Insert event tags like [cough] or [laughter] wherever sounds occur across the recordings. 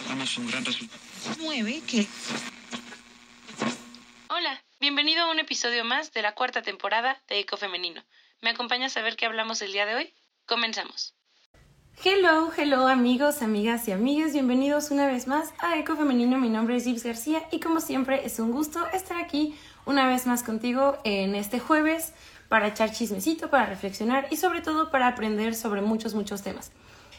un gran resultado. que... Hola, bienvenido a un episodio más de la cuarta temporada de Eco Femenino. ¿Me acompañas a ver qué hablamos el día de hoy? Comenzamos. Hello, hello amigos, amigas y amigas, bienvenidos una vez más a Eco Femenino. Mi nombre es Gibbs García y como siempre es un gusto estar aquí una vez más contigo en este jueves para echar chismecito, para reflexionar y sobre todo para aprender sobre muchos, muchos temas.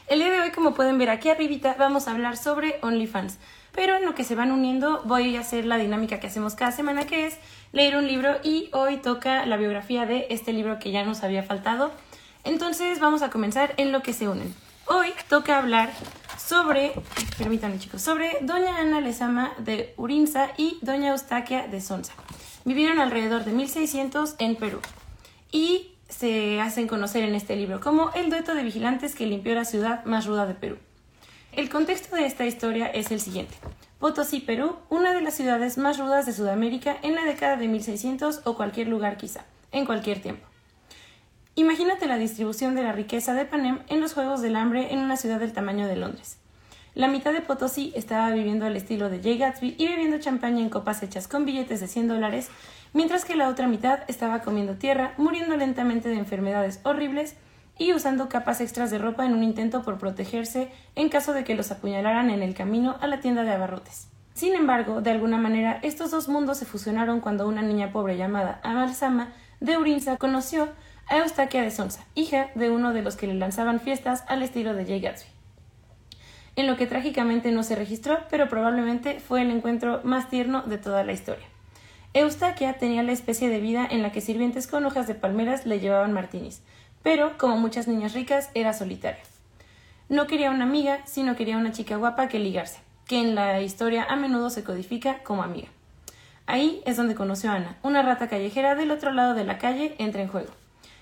El día de hoy, como pueden ver aquí arribita, vamos a hablar sobre OnlyFans. Pero en lo que se van uniendo voy a hacer la dinámica que hacemos cada semana, que es leer un libro y hoy toca la biografía de este libro que ya nos había faltado. Entonces vamos a comenzar en lo que se unen. Hoy toca hablar sobre, permítanme chicos, sobre Doña Ana Lezama de Urinza y Doña Eustaquia de Sonsa. Vivieron alrededor de 1600 en Perú. Y se hacen conocer en este libro como el dueto de vigilantes que limpió la ciudad más ruda de Perú. El contexto de esta historia es el siguiente. Potosí, Perú, una de las ciudades más rudas de Sudamérica en la década de 1600 o cualquier lugar quizá, en cualquier tiempo. Imagínate la distribución de la riqueza de Panem en los Juegos del Hambre en una ciudad del tamaño de Londres. La mitad de Potosí estaba viviendo al estilo de Jay Gatsby y bebiendo champaña en copas hechas con billetes de 100 dólares mientras que la otra mitad estaba comiendo tierra, muriendo lentamente de enfermedades horribles y usando capas extras de ropa en un intento por protegerse en caso de que los apuñalaran en el camino a la tienda de abarrotes. Sin embargo, de alguna manera, estos dos mundos se fusionaron cuando una niña pobre llamada Amalsama de Urinza conoció a Eustaquia de Sonsa, hija de uno de los que le lanzaban fiestas al estilo de Jay Gatsby. En lo que trágicamente no se registró, pero probablemente fue el encuentro más tierno de toda la historia. Eustaquia tenía la especie de vida en la que sirvientes con hojas de palmeras le llevaban martinis, pero, como muchas niñas ricas, era solitaria. No quería una amiga, sino quería una chica guapa que ligarse, que en la historia a menudo se codifica como amiga. Ahí es donde conoció a Ana, una rata callejera del otro lado de la calle, entra en juego.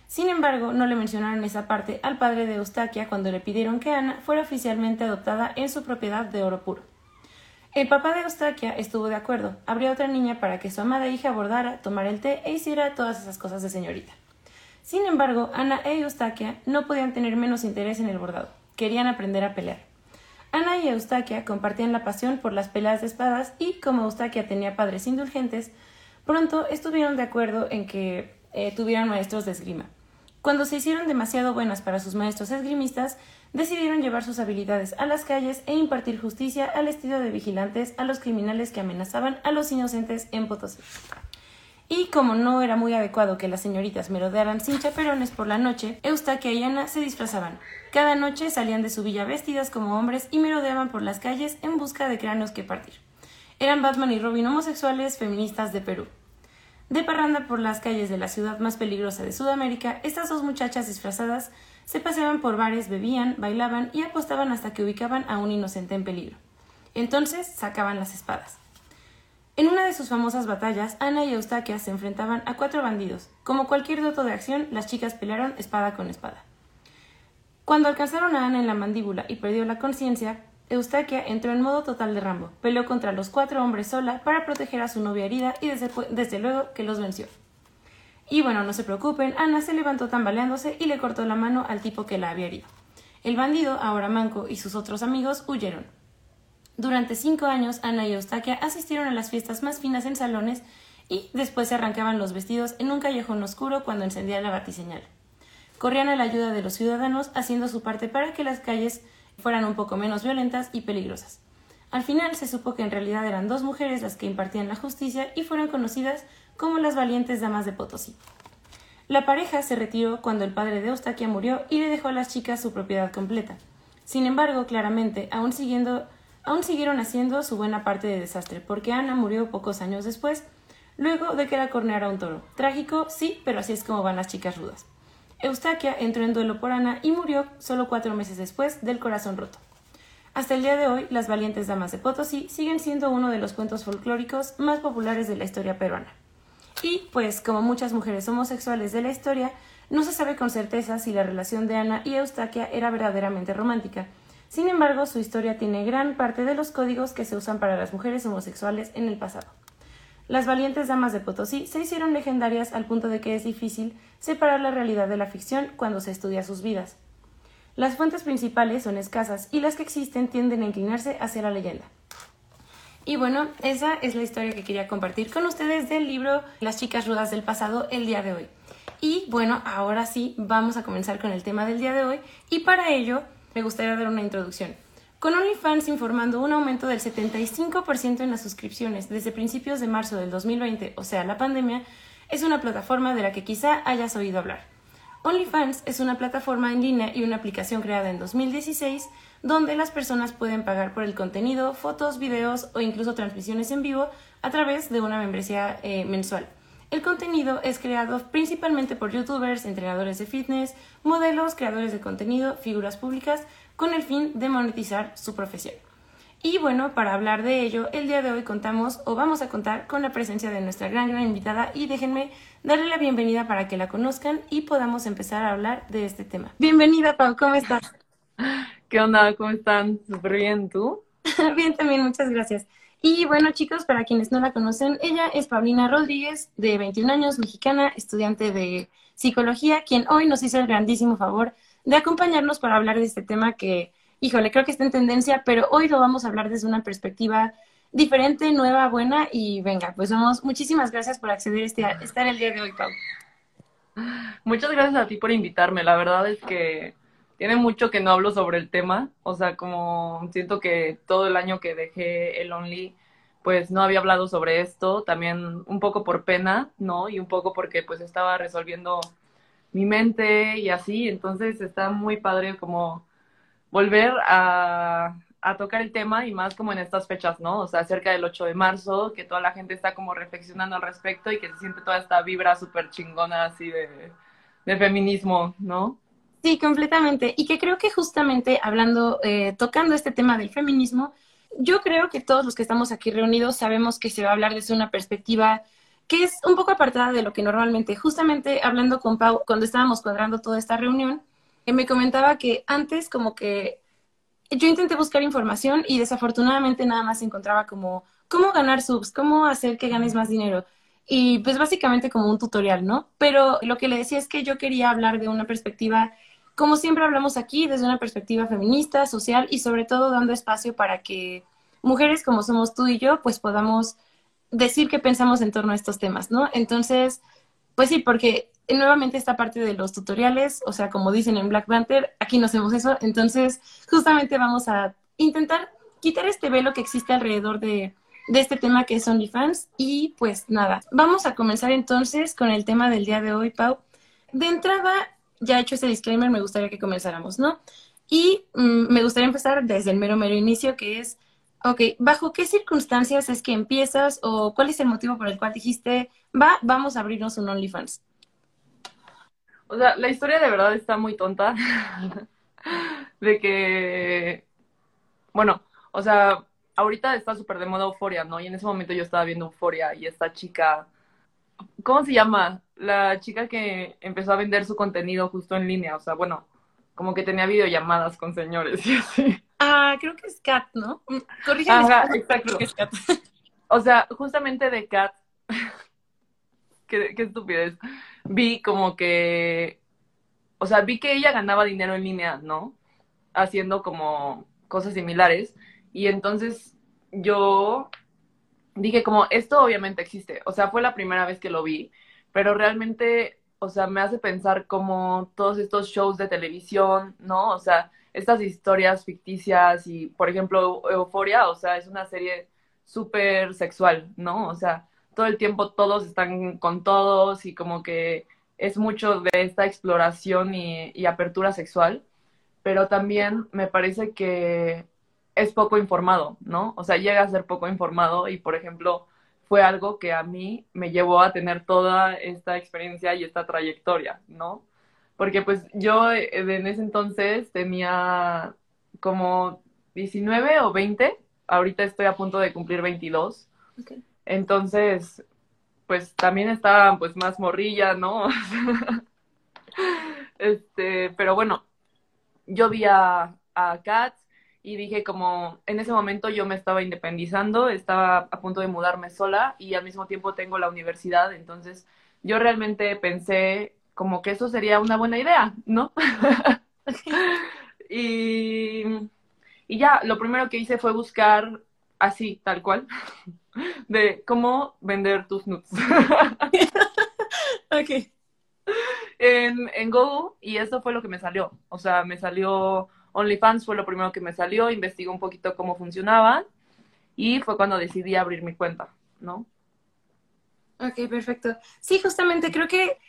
Sin embargo, no le mencionaron esa parte al padre de Eustaquia cuando le pidieron que Ana fuera oficialmente adoptada en su propiedad de oro puro. El papá de Eustaquia estuvo de acuerdo. Habría otra niña para que su amada hija bordara, tomara el té e hiciera todas esas cosas de señorita. Sin embargo, Ana e Eustaquia no podían tener menos interés en el bordado. Querían aprender a pelear. Ana y Eustaquia compartían la pasión por las peleas de espadas y, como Eustaquia tenía padres indulgentes, pronto estuvieron de acuerdo en que eh, tuvieran maestros de esgrima. Cuando se hicieron demasiado buenas para sus maestros esgrimistas, decidieron llevar sus habilidades a las calles e impartir justicia al estilo de vigilantes a los criminales que amenazaban a los inocentes en Potosí. Y como no era muy adecuado que las señoritas merodearan sin chaperones por la noche, Eustaquia y Ana se disfrazaban. Cada noche salían de su villa vestidas como hombres y merodeaban por las calles en busca de cráneos que partir. Eran Batman y Robin homosexuales feministas de Perú. De parranda por las calles de la ciudad más peligrosa de Sudamérica, estas dos muchachas disfrazadas se paseaban por bares, bebían, bailaban y apostaban hasta que ubicaban a un inocente en peligro. Entonces sacaban las espadas. En una de sus famosas batallas, Ana y Eustaquia se enfrentaban a cuatro bandidos. Como cualquier doto de acción, las chicas pelearon espada con espada. Cuando alcanzaron a Ana en la mandíbula y perdió la conciencia, Eustaquia entró en modo total de Rambo, peleó contra los cuatro hombres sola para proteger a su novia herida y desde, luego que los venció. Y bueno, no se preocupen, Ana se levantó tambaleándose y le cortó la mano al tipo que la había herido. El bandido, ahora manco, y sus otros amigos huyeron. Durante cinco años, Ana y Eustaquia asistieron a las fiestas más finas en salones y después se arrancaban los vestidos en un callejón oscuro cuando encendía la batiseñal. Corrían a la ayuda de los ciudadanos, haciendo su parte para que las calles fueran un poco menos violentas y peligrosas. Al final se supo que en realidad eran dos mujeres las que impartían la justicia y fueron conocidas como las valientes damas de Potosí. La pareja se retiró cuando el padre de Eustaquia murió y le dejó a las chicas su propiedad completa. Sin embargo, claramente, aún, siguiendo, aún siguieron haciendo su buena parte de desastre, porque Ana murió pocos años después, luego de que la corneara un toro. Trágico, sí, pero así es como van las chicas rudas. Eustaquia entró en duelo por Ana y murió solo cuatro meses después del corazón roto. Hasta el día de hoy, las valientes damas de Potosí siguen siendo uno de los cuentos folclóricos más populares de la historia peruana. Y, pues, como muchas mujeres homosexuales de la historia, no se sabe con certeza si la relación de Ana y Eustaquia era verdaderamente romántica. Sin embargo, su historia tiene gran parte de los códigos que se usan para las mujeres homosexuales en el pasado. Las valientes damas de Potosí se hicieron legendarias al punto de que es difícil separar la realidad de la ficción cuando se estudia sus vidas. Las fuentes principales son escasas y las que existen tienden a inclinarse hacia la leyenda. Y bueno, esa es la historia que quería compartir con ustedes del libro Las chicas rudas del pasado el día de hoy. Y bueno, ahora sí, vamos a comenzar con el tema del día de hoy y para ello me gustaría dar una introducción. Con OnlyFans informando un aumento del 75% en las suscripciones desde principios de marzo del 2020, o sea, la pandemia, es una plataforma de la que quizá hayas oído hablar. OnlyFans es una plataforma en línea y una aplicación creada en 2016 donde las personas pueden pagar por el contenido, fotos, videos o incluso transmisiones en vivo a través de una membresía eh, mensual. El contenido es creado principalmente por youtubers, entrenadores de fitness, modelos, creadores de contenido, figuras públicas, con el fin de monetizar su profesión. Y bueno, para hablar de ello, el día de hoy contamos o vamos a contar con la presencia de nuestra gran, gran invitada y déjenme darle la bienvenida para que la conozcan y podamos empezar a hablar de este tema. Bienvenida, Pau, ¿cómo estás? [laughs] ¿Qué onda? ¿Cómo están? Súper bien, ¿tú? [laughs] bien, también, muchas gracias. Y bueno, chicos, para quienes no la conocen, ella es Paulina Rodríguez, de 21 años, mexicana, estudiante de psicología, quien hoy nos hizo el grandísimo favor de acompañarnos para hablar de este tema que, híjole, creo que está en tendencia, pero hoy lo vamos a hablar desde una perspectiva diferente, nueva, buena y venga, pues vamos, muchísimas gracias por acceder a este, estar el día de hoy, Pau. Muchas gracias a ti por invitarme, la verdad es que tiene mucho que no hablo sobre el tema, o sea, como siento que todo el año que dejé el Only, pues no había hablado sobre esto, también un poco por pena, ¿no? Y un poco porque pues estaba resolviendo mi mente y así, entonces está muy padre como volver a, tocar el tema y más como en estas fechas, ¿no? O sea, cerca del 8 de marzo, que toda la gente está como reflexionando al respecto y que se siente toda esta vibra súper chingona así de, de, feminismo, ¿no? Sí, completamente. Y que creo que justamente hablando, eh, tocando este tema del feminismo, yo creo que todos los que estamos aquí reunidos sabemos que se va a hablar desde una perspectiva que es un poco apartada de lo que normalmente, justamente hablando con Pau, cuando estábamos cuadrando toda esta reunión, eh, me comentaba que antes como que yo intenté buscar información y desafortunadamente nada más encontraba como cómo ganar subs, cómo hacer que ganes más dinero. Y pues básicamente como un tutorial, ¿no? Pero lo que le decía es que yo quería hablar de una perspectiva, como siempre hablamos aquí, desde una perspectiva feminista, social y sobre todo dando espacio para que mujeres como somos tú y yo, pues podamos decir qué pensamos en torno a estos temas, ¿no? Entonces, pues sí, porque nuevamente esta parte de los tutoriales, o sea, como dicen en Black Panther, aquí no hacemos eso, entonces justamente vamos a intentar quitar este velo que existe alrededor de, de este tema que es OnlyFans y pues nada, vamos a comenzar entonces con el tema del día de hoy, Pau. De entrada, ya hecho ese disclaimer, me gustaría que comenzáramos, ¿no? Y mm, me gustaría empezar desde el mero, mero inicio, que es Ok, ¿bajo qué circunstancias es que empiezas o cuál es el motivo por el cual dijiste, va, vamos a abrirnos un OnlyFans? O sea, la historia de verdad está muy tonta. [laughs] de que, bueno, o sea, ahorita está súper de moda Euforia, ¿no? Y en ese momento yo estaba viendo Euforia y esta chica, ¿cómo se llama? La chica que empezó a vender su contenido justo en línea, o sea, bueno, como que tenía videollamadas con señores [laughs] y así. Ah, creo que es Kat, ¿no? Mm, corrígeme. exacto. Que es Kat. [laughs] O sea, justamente de Kat, [laughs] qué, qué estupidez, vi como que, o sea, vi que ella ganaba dinero en línea, ¿no? Haciendo como cosas similares. Y entonces yo dije como, esto obviamente existe. O sea, fue la primera vez que lo vi, pero realmente, o sea, me hace pensar como todos estos shows de televisión, ¿no? O sea, estas historias ficticias y, por ejemplo, Euforia, o sea, es una serie súper sexual, ¿no? O sea, todo el tiempo todos están con todos y como que es mucho de esta exploración y, y apertura sexual, pero también me parece que es poco informado, ¿no? O sea, llega a ser poco informado y, por ejemplo, fue algo que a mí me llevó a tener toda esta experiencia y esta trayectoria, ¿no? Porque pues yo eh, en ese entonces tenía como 19 o 20, ahorita estoy a punto de cumplir 22. Entonces, pues también estaba pues más morrilla, ¿no? [laughs] este, pero bueno, yo vi a, a Katz y dije como en ese momento yo me estaba independizando, estaba a punto de mudarme sola y al mismo tiempo tengo la universidad, entonces yo realmente pensé como que eso sería una buena idea, ¿no? [laughs] y, y ya, lo primero que hice fue buscar así, tal cual, [laughs] de cómo vender tus nudes. ok. En, en Google y eso fue lo que me salió. O sea, me salió OnlyFans, fue lo primero que me salió, investigué un poquito cómo funcionaban y fue cuando decidí abrir mi cuenta, ¿no? Ok, perfecto. Sí, justamente creo que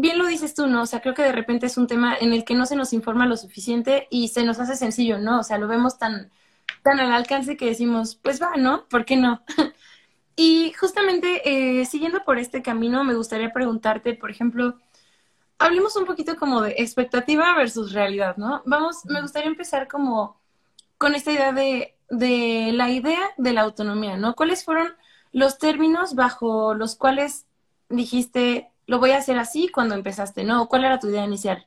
bien lo dices tú, ¿no? O sea, creo que de repente es un tema en el que no se nos informa lo suficiente y se nos hace sencillo, ¿no? O sea, lo vemos tan, tan al alcance que decimos, pues va, ¿no? ¿Por qué no? [laughs] y justamente eh, siguiendo por este camino, me gustaría preguntarte, por ejemplo, hablemos un poquito como de expectativa versus realidad, ¿no? Vamos, me gustaría empezar como con esta idea de, de la idea de la autonomía, ¿no? ¿Cuáles fueron los términos bajo los cuales dijiste, lo voy a hacer así cuando empezaste, ¿no? ¿Cuál era tu idea inicial?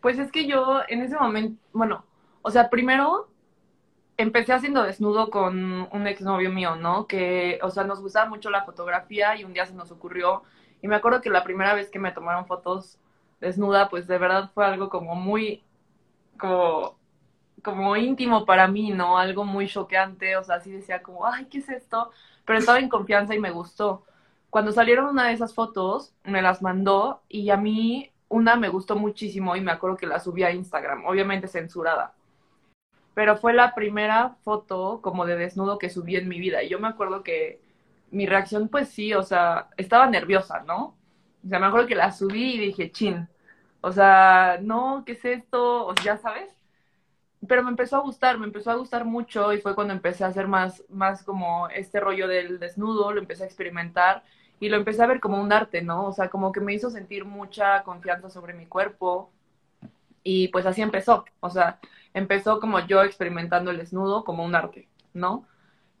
Pues es que yo en ese momento, bueno, o sea, primero empecé haciendo desnudo con un exnovio mío, ¿no? Que, o sea, nos gustaba mucho la fotografía y un día se nos ocurrió. Y me acuerdo que la primera vez que me tomaron fotos desnuda, pues de verdad fue algo como muy, como, como íntimo para mí, ¿no? Algo muy choqueante, o sea, así decía como, ay, ¿qué es esto? Pero estaba en confianza y me gustó. Cuando salieron una de esas fotos, me las mandó y a mí una me gustó muchísimo y me acuerdo que la subí a Instagram, obviamente censurada pero fue la primera foto como de desnudo que subí en mi vida. Y yo me acuerdo que mi reacción, pues sí, o sea, estaba nerviosa, ¿no? O sea, me acuerdo que la subí y dije, chin, o sea, no, ¿qué es esto? O sea, ya sabes. Pero me empezó a gustar, me empezó a gustar mucho y fue cuando empecé a hacer más, más como este rollo del desnudo, lo empecé a experimentar y lo empecé a ver como un arte, ¿no? O sea, como que me hizo sentir mucha confianza sobre mi cuerpo y pues así empezó, o sea, empezó como yo experimentando el desnudo como un arte, ¿no?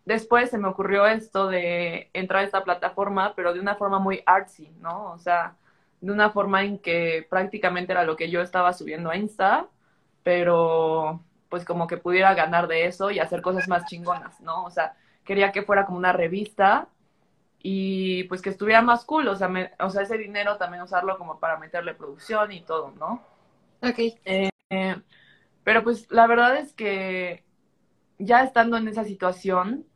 Después se me ocurrió esto de entrar a esta plataforma, pero de una forma muy artsy, ¿no? O sea, de una forma en que prácticamente era lo que yo estaba subiendo a Insta, pero pues como que pudiera ganar de eso y hacer cosas más chingonas, ¿no? O sea, quería que fuera como una revista y pues que estuviera más cool, o sea, o sea, ese dinero también usarlo como para meterle producción y todo, ¿no? Ok. Eh, pero pues la verdad es que ya estando en esa situación,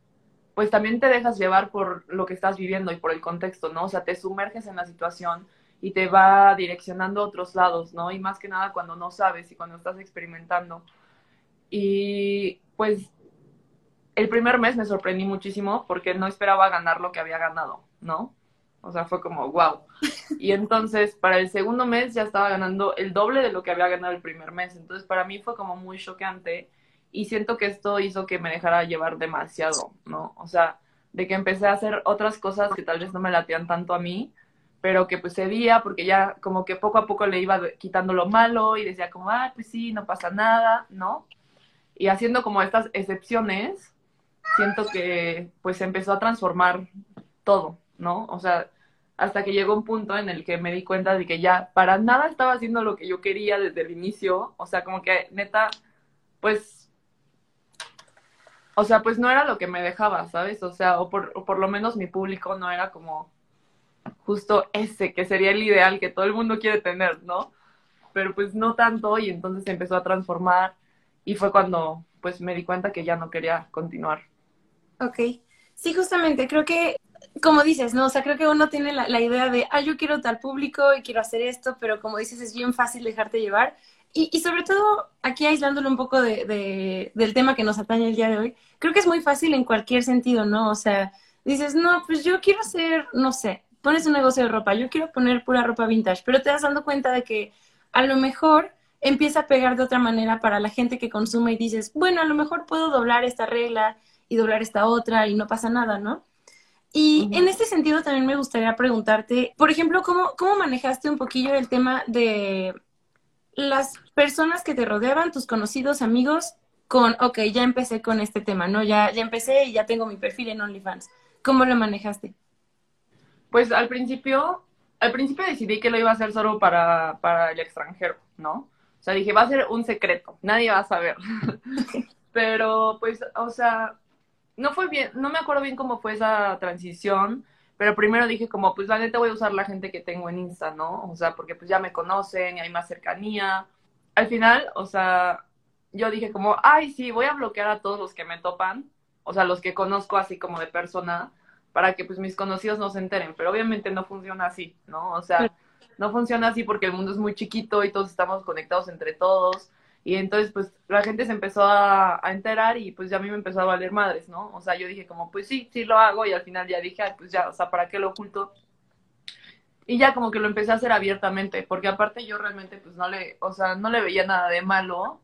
pues también te dejas llevar por lo que estás viviendo y por el contexto, ¿no? O sea, te sumerges en la situación y te va direccionando a otros lados, ¿no? Y más que nada cuando no sabes y cuando estás experimentando. Y pues el primer mes me sorprendí muchísimo porque no esperaba ganar lo que había ganado, ¿no? O sea, fue como, wow. [laughs] Y entonces, para el segundo mes ya estaba ganando el doble de lo que había ganado el primer mes. Entonces, para mí fue como muy choqueante y siento que esto hizo que me dejara llevar demasiado, ¿no? O sea, de que empecé a hacer otras cosas que tal vez no me latían tanto a mí, pero que pues cedía porque ya como que poco a poco le iba quitando lo malo y decía como, ah, pues sí, no pasa nada, ¿no? Y haciendo como estas excepciones, siento que pues empezó a transformar todo, ¿no? O sea, hasta que llegó un punto en el que me di cuenta de que ya para nada estaba haciendo lo que yo quería desde el inicio, o sea, como que neta, pues, o sea, pues no era lo que me dejaba, ¿sabes? O sea, o por, por lo menos mi público no era como justo ese, que sería el ideal que todo el mundo quiere tener, ¿no? Pero pues no tanto y entonces se empezó a transformar y fue cuando pues me di cuenta que ya no quería continuar. Ok. Sí, justamente, creo que como dices, ¿no? O sea, creo que uno tiene la, idea de, ah, yo quiero tal público y quiero hacer esto, pero como dices, es bien fácil dejarte llevar. Y, y sobre todo, aquí aislándolo un poco de, del tema que nos atañe el día de hoy, creo que es muy fácil en cualquier sentido, ¿no? O sea, dices, no, pues yo quiero hacer, no sé, pones un negocio de ropa, yo quiero poner pura ropa vintage, pero te das dando cuenta de que a lo mejor empieza a pegar de otra manera para la gente que consume y dices, bueno, a lo mejor puedo doblar esta regla y doblar esta otra y no pasa nada, ¿no? Y en este sentido también me gustaría preguntarte, por ejemplo, ¿cómo, ¿cómo manejaste un poquillo el tema de las personas que te rodeaban, tus conocidos, amigos, con, ok, ya empecé con este tema, ¿no? Ya, ya empecé y ya tengo mi perfil en OnlyFans. ¿Cómo lo manejaste? Pues al principio, al principio decidí que lo iba a hacer solo para, para el extranjero, ¿no? O sea, dije, va a ser un secreto, nadie va a saber. [laughs] Pero pues, o sea, no fue bien, no me acuerdo bien cómo fue esa transición, pero primero dije como, pues la neta voy a usar la gente que tengo en Insta, ¿no? O sea, porque pues ya me conocen y hay más cercanía. al final, o sea, yo dije como, ay, sí, voy a bloquear a todos los que me topan, o sea, los que conozco así como de persona, para que pues mis conocidos no se enteren, pero obviamente no funciona así, ¿no? O sea, no funciona así porque el mundo es muy chiquito y todos estamos conectados entre todos. Y entonces, pues, la gente se empezó a, enterar y pues ya a mí me empezó a valer madres, ¿no? O sea, yo dije como, pues sí, sí lo hago y al final ya dije, pues ya, o sea, ¿para qué lo oculto? Y ya como que lo empecé a hacer abiertamente, porque aparte yo realmente pues no le, o sea, no le veía nada de malo,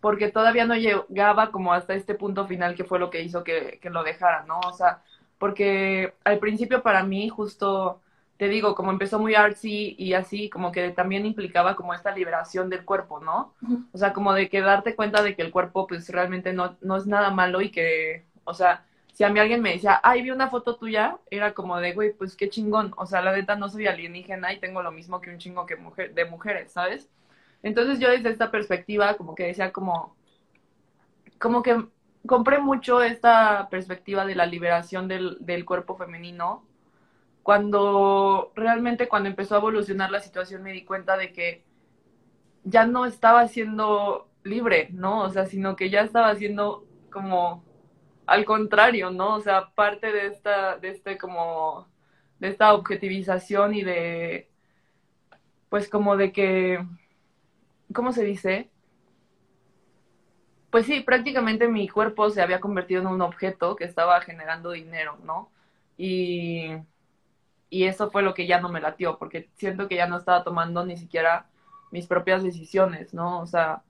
porque todavía no llegaba como hasta este punto final que fue lo que hizo que, que lo dejara, ¿no? O sea, porque al principio para mí justo te digo, como empezó muy artsy y así, como que también implicaba como esta liberación del cuerpo, ¿no? O sea, como de que darte cuenta de que el cuerpo pues realmente no, no es nada malo y que, o sea, si a mí alguien me decía, ay, vi una foto tuya, era como de, güey, pues qué chingón, o sea, la neta no soy alienígena y tengo lo mismo que un chingo que mujer, de mujeres, ¿sabes? Entonces yo desde esta perspectiva como que decía como, como que compré mucho esta perspectiva de la liberación del, del cuerpo femenino cuando realmente cuando empezó a evolucionar la situación me di cuenta de que ya no estaba siendo libre, ¿no? O sea, sino que ya estaba siendo como al contrario, ¿no? O sea, parte de esta, de este como, de esta objetivización y de, pues como de que, ¿cómo se dice? Pues sí, prácticamente mi cuerpo se había convertido en un objeto que estaba generando dinero, ¿no? Y y eso fue lo que ya no me latió, porque siento que ya no estaba tomando ni siquiera mis propias decisiones, ¿no? O sea,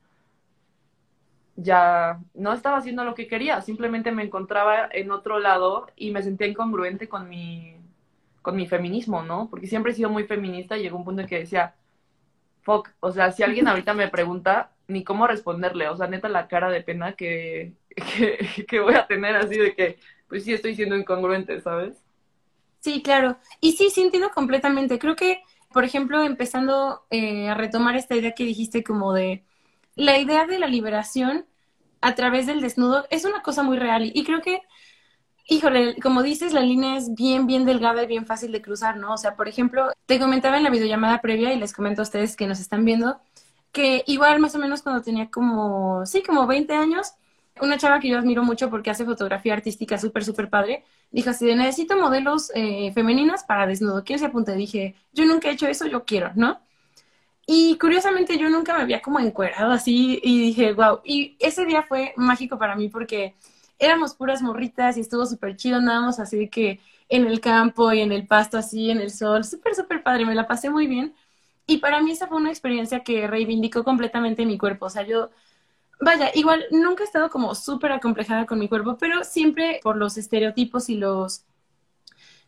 ya no estaba haciendo lo que quería, simplemente me encontraba en otro lado y me sentía incongruente con mi, con mi feminismo, ¿no? Porque siempre he sido muy feminista y llegó un punto en que decía, fuck, o sea, si alguien ahorita me pregunta, ni cómo responderle, o sea, neta la cara de pena que, [laughs] que, que voy a tener así de que, pues sí estoy siendo incongruente, ¿sabes? Sí, claro. Y sí, sí entiendo completamente. Creo que, por ejemplo, empezando eh, a retomar esta idea que dijiste como de la idea de la liberación a través del desnudo es una cosa muy real. Y creo que, híjole, como dices, la línea es bien, bien delgada y bien fácil de cruzar, ¿no? O sea, por ejemplo, te comentaba en la videollamada previa y les comento a ustedes que nos están viendo que igual más o menos cuando tenía como, sí, como 20 años, una chava que yo admiro mucho porque hace fotografía artística súper, súper padre, dijo así necesito modelos eh, femeninas para desnudo. ¿Quién se apunte? Dije, yo nunca he hecho eso, yo quiero, ¿no? Y curiosamente yo nunca me había como encuerado así y dije, wow. Y ese día fue mágico para mí porque éramos puras morritas y estuvo súper chido, andábamos así que en el campo y en el pasto así, en el sol, súper, súper padre, me la pasé muy bien. Y para mí esa fue una experiencia que reivindicó completamente mi cuerpo. O sea, yo Vaya, igual nunca he estado como súper acomplejada con mi cuerpo, pero siempre por los estereotipos y los...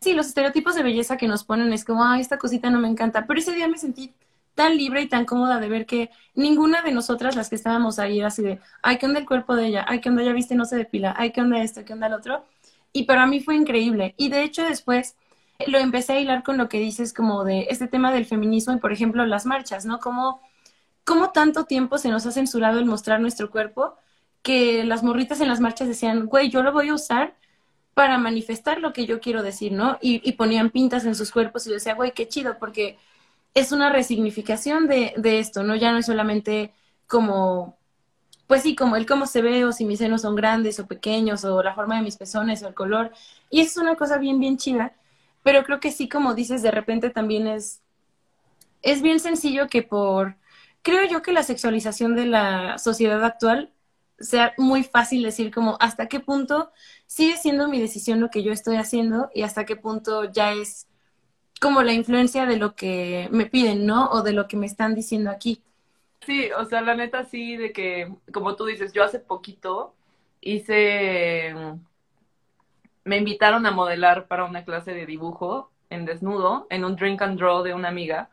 Sí, los estereotipos de belleza que nos ponen es como, ay, esta cosita no me encanta. Pero ese día me sentí tan libre y tan cómoda de ver que ninguna de nosotras, las que estábamos ahí, era así de, ay, ¿qué onda el cuerpo de ella? Ay, ¿qué onda ya viste? No se depila. Ay, ¿qué onda esto? ¿Qué onda el otro? Y para mí fue increíble. Y de hecho después lo empecé a hilar con lo que dices como de este tema del feminismo y, por ejemplo, las marchas, ¿no? Como cómo tanto tiempo se nos ha censurado el mostrar nuestro cuerpo que las morritas en las marchas decían, güey, yo lo voy a usar para manifestar lo que yo quiero decir, ¿no? Y, ponían pintas en sus cuerpos y yo decía, güey, qué chido, porque es una resignificación de, de esto, ¿no? Ya no es solamente como, pues sí, como el cómo se ve o si mis senos son grandes o pequeños o la forma de mis pezones o el color. Y es una cosa bien, bien chida, pero creo que sí, como dices, de repente también es, es bien sencillo que por creo yo que la sexualización de la sociedad actual sea muy fácil decir como hasta qué punto sigue siendo mi decisión lo que yo estoy haciendo y hasta qué punto ya es como la influencia de lo que me piden, ¿no? O de lo que me están diciendo aquí. Sí, o sea, la neta sí, de que, como tú dices, yo hace poquito hice, me invitaron a modelar para una clase de dibujo en desnudo, en un drink and draw de una amiga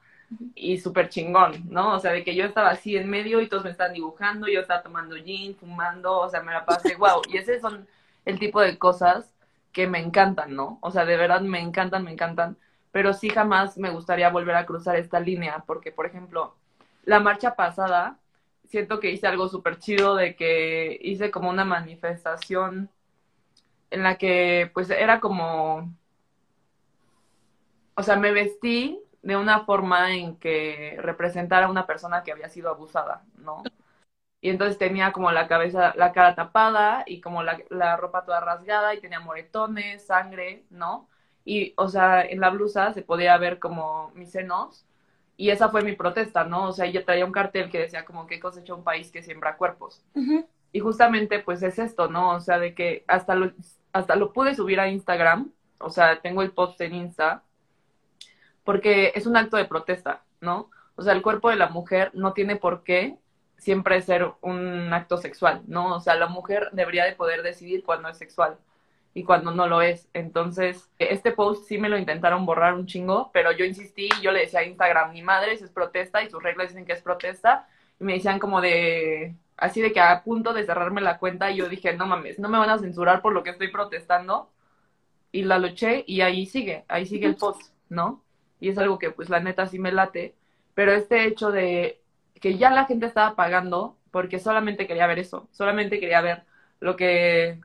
y súper chingón, ¿no? O sea, de que yo estaba así en medio y todos me estaban dibujando, yo estaba tomando gin, fumando, o sea, me la pasé, [laughs] wow. Y ese son el tipo de cosas que me encantan, ¿no? O sea, de verdad me encantan, me encantan, pero sí jamás me gustaría volver a cruzar esta línea, porque, por ejemplo, la marcha pasada, siento que hice algo súper chido de que hice como una manifestación en la que, pues, era como, o sea, me vestí de una forma en que representara a una persona que había sido abusada, ¿no? Y entonces tenía como la cabeza, la cara tapada y como la, la ropa toda rasgada y tenía moretones, sangre, ¿no? Y, o sea, en la blusa se podía ver como mis senos y esa fue mi protesta, ¿no? O sea, yo traía un cartel que decía como que cosecha un país que siembra cuerpos. Y justamente pues es esto, ¿no? O sea, de que hasta lo, hasta lo pude subir a Instagram, o sea, tengo el post en Insta, porque es un acto de protesta, ¿no? O sea, el cuerpo de la mujer no tiene por qué siempre ser un acto sexual, ¿no? O sea, la mujer debería de poder decidir cuándo es sexual y cuando no lo es. Entonces, este post sí me lo intentaron borrar un chingo, pero yo insistí y yo le decía a Instagram, mi madre, es protesta y sus reglas dicen que es protesta. Y me decían como de, así de que a punto de cerrarme la cuenta y yo dije, no mames, no me van a censurar por lo que estoy protestando. Y la luché y ahí sigue, ahí sigue el post, ¿no? Y es algo que pues la neta sí me late. Pero este hecho de que ya la gente estaba pagando porque solamente quería ver eso, solamente quería ver lo que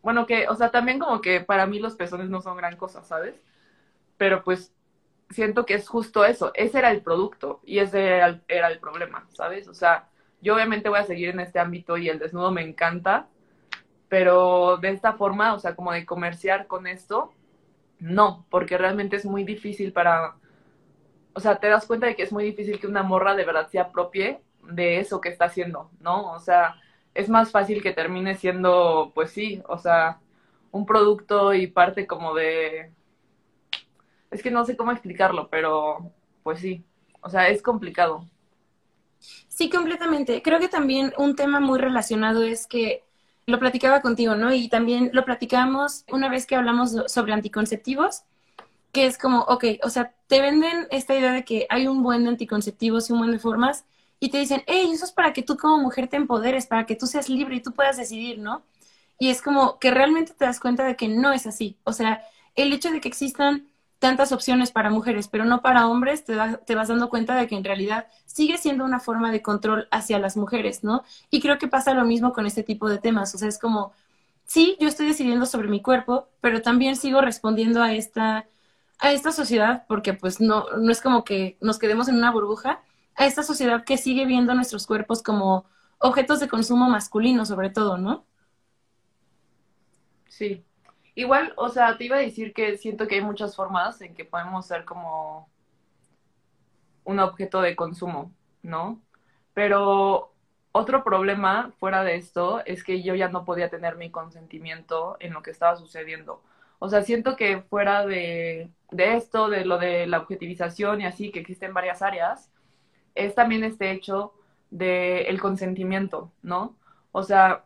bueno, que, o sea, también como que para mí los pezones no son gran cosa, ¿sabes? Pero pues siento que es justo eso, ese era el producto y ese era el, era el problema, ¿sabes? O sea, yo obviamente voy a seguir en este ámbito y el desnudo me encanta, pero de esta forma, o sea, como de comerciar con esto, no, porque realmente es muy difícil para, o sea, te das cuenta de que es muy difícil que una morra de verdad se apropie de eso que está haciendo, ¿no? O sea, es más fácil que termine siendo, pues sí, o sea, un producto y parte como de... Es que no sé cómo explicarlo, pero pues sí, o sea, es complicado. Sí, completamente. Creo que también un tema muy relacionado es que lo platicaba contigo, ¿no? Y también lo platicamos una vez que hablamos sobre anticonceptivos, que es como, ok, o sea, te venden esta idea de que hay un buen de anticonceptivos y un buen de formas, y te dicen, hey, eso es para que tú como mujer te empoderes, para que tú seas libre y tú puedas decidir, ¿no? Y es como que realmente te das cuenta de que no es así. O sea, el hecho de que existan tantas opciones para mujeres, pero no para hombres, te, te, vas dando cuenta de que en realidad sigue siendo una forma de control hacia las mujeres, ¿no? Y creo que pasa lo mismo con este tipo de temas. O sea, es como, sí, yo estoy decidiendo sobre mi cuerpo, pero también sigo respondiendo a esta, a esta sociedad, porque pues no, no es como que nos quedemos en una burbuja, a esta sociedad que sigue viendo nuestros cuerpos como objetos de consumo masculino, sobre todo, ¿no? Sí. Igual, o sea, te iba a decir que siento que hay muchas formas en que podemos ser como un objeto de consumo, ¿no? Pero otro problema fuera de esto es que yo ya no podía tener mi consentimiento en lo que estaba sucediendo. O sea, siento que fuera de, de esto, de lo de la objetivización y así, que existen varias áreas, es también este hecho del el consentimiento, ¿no? O sea,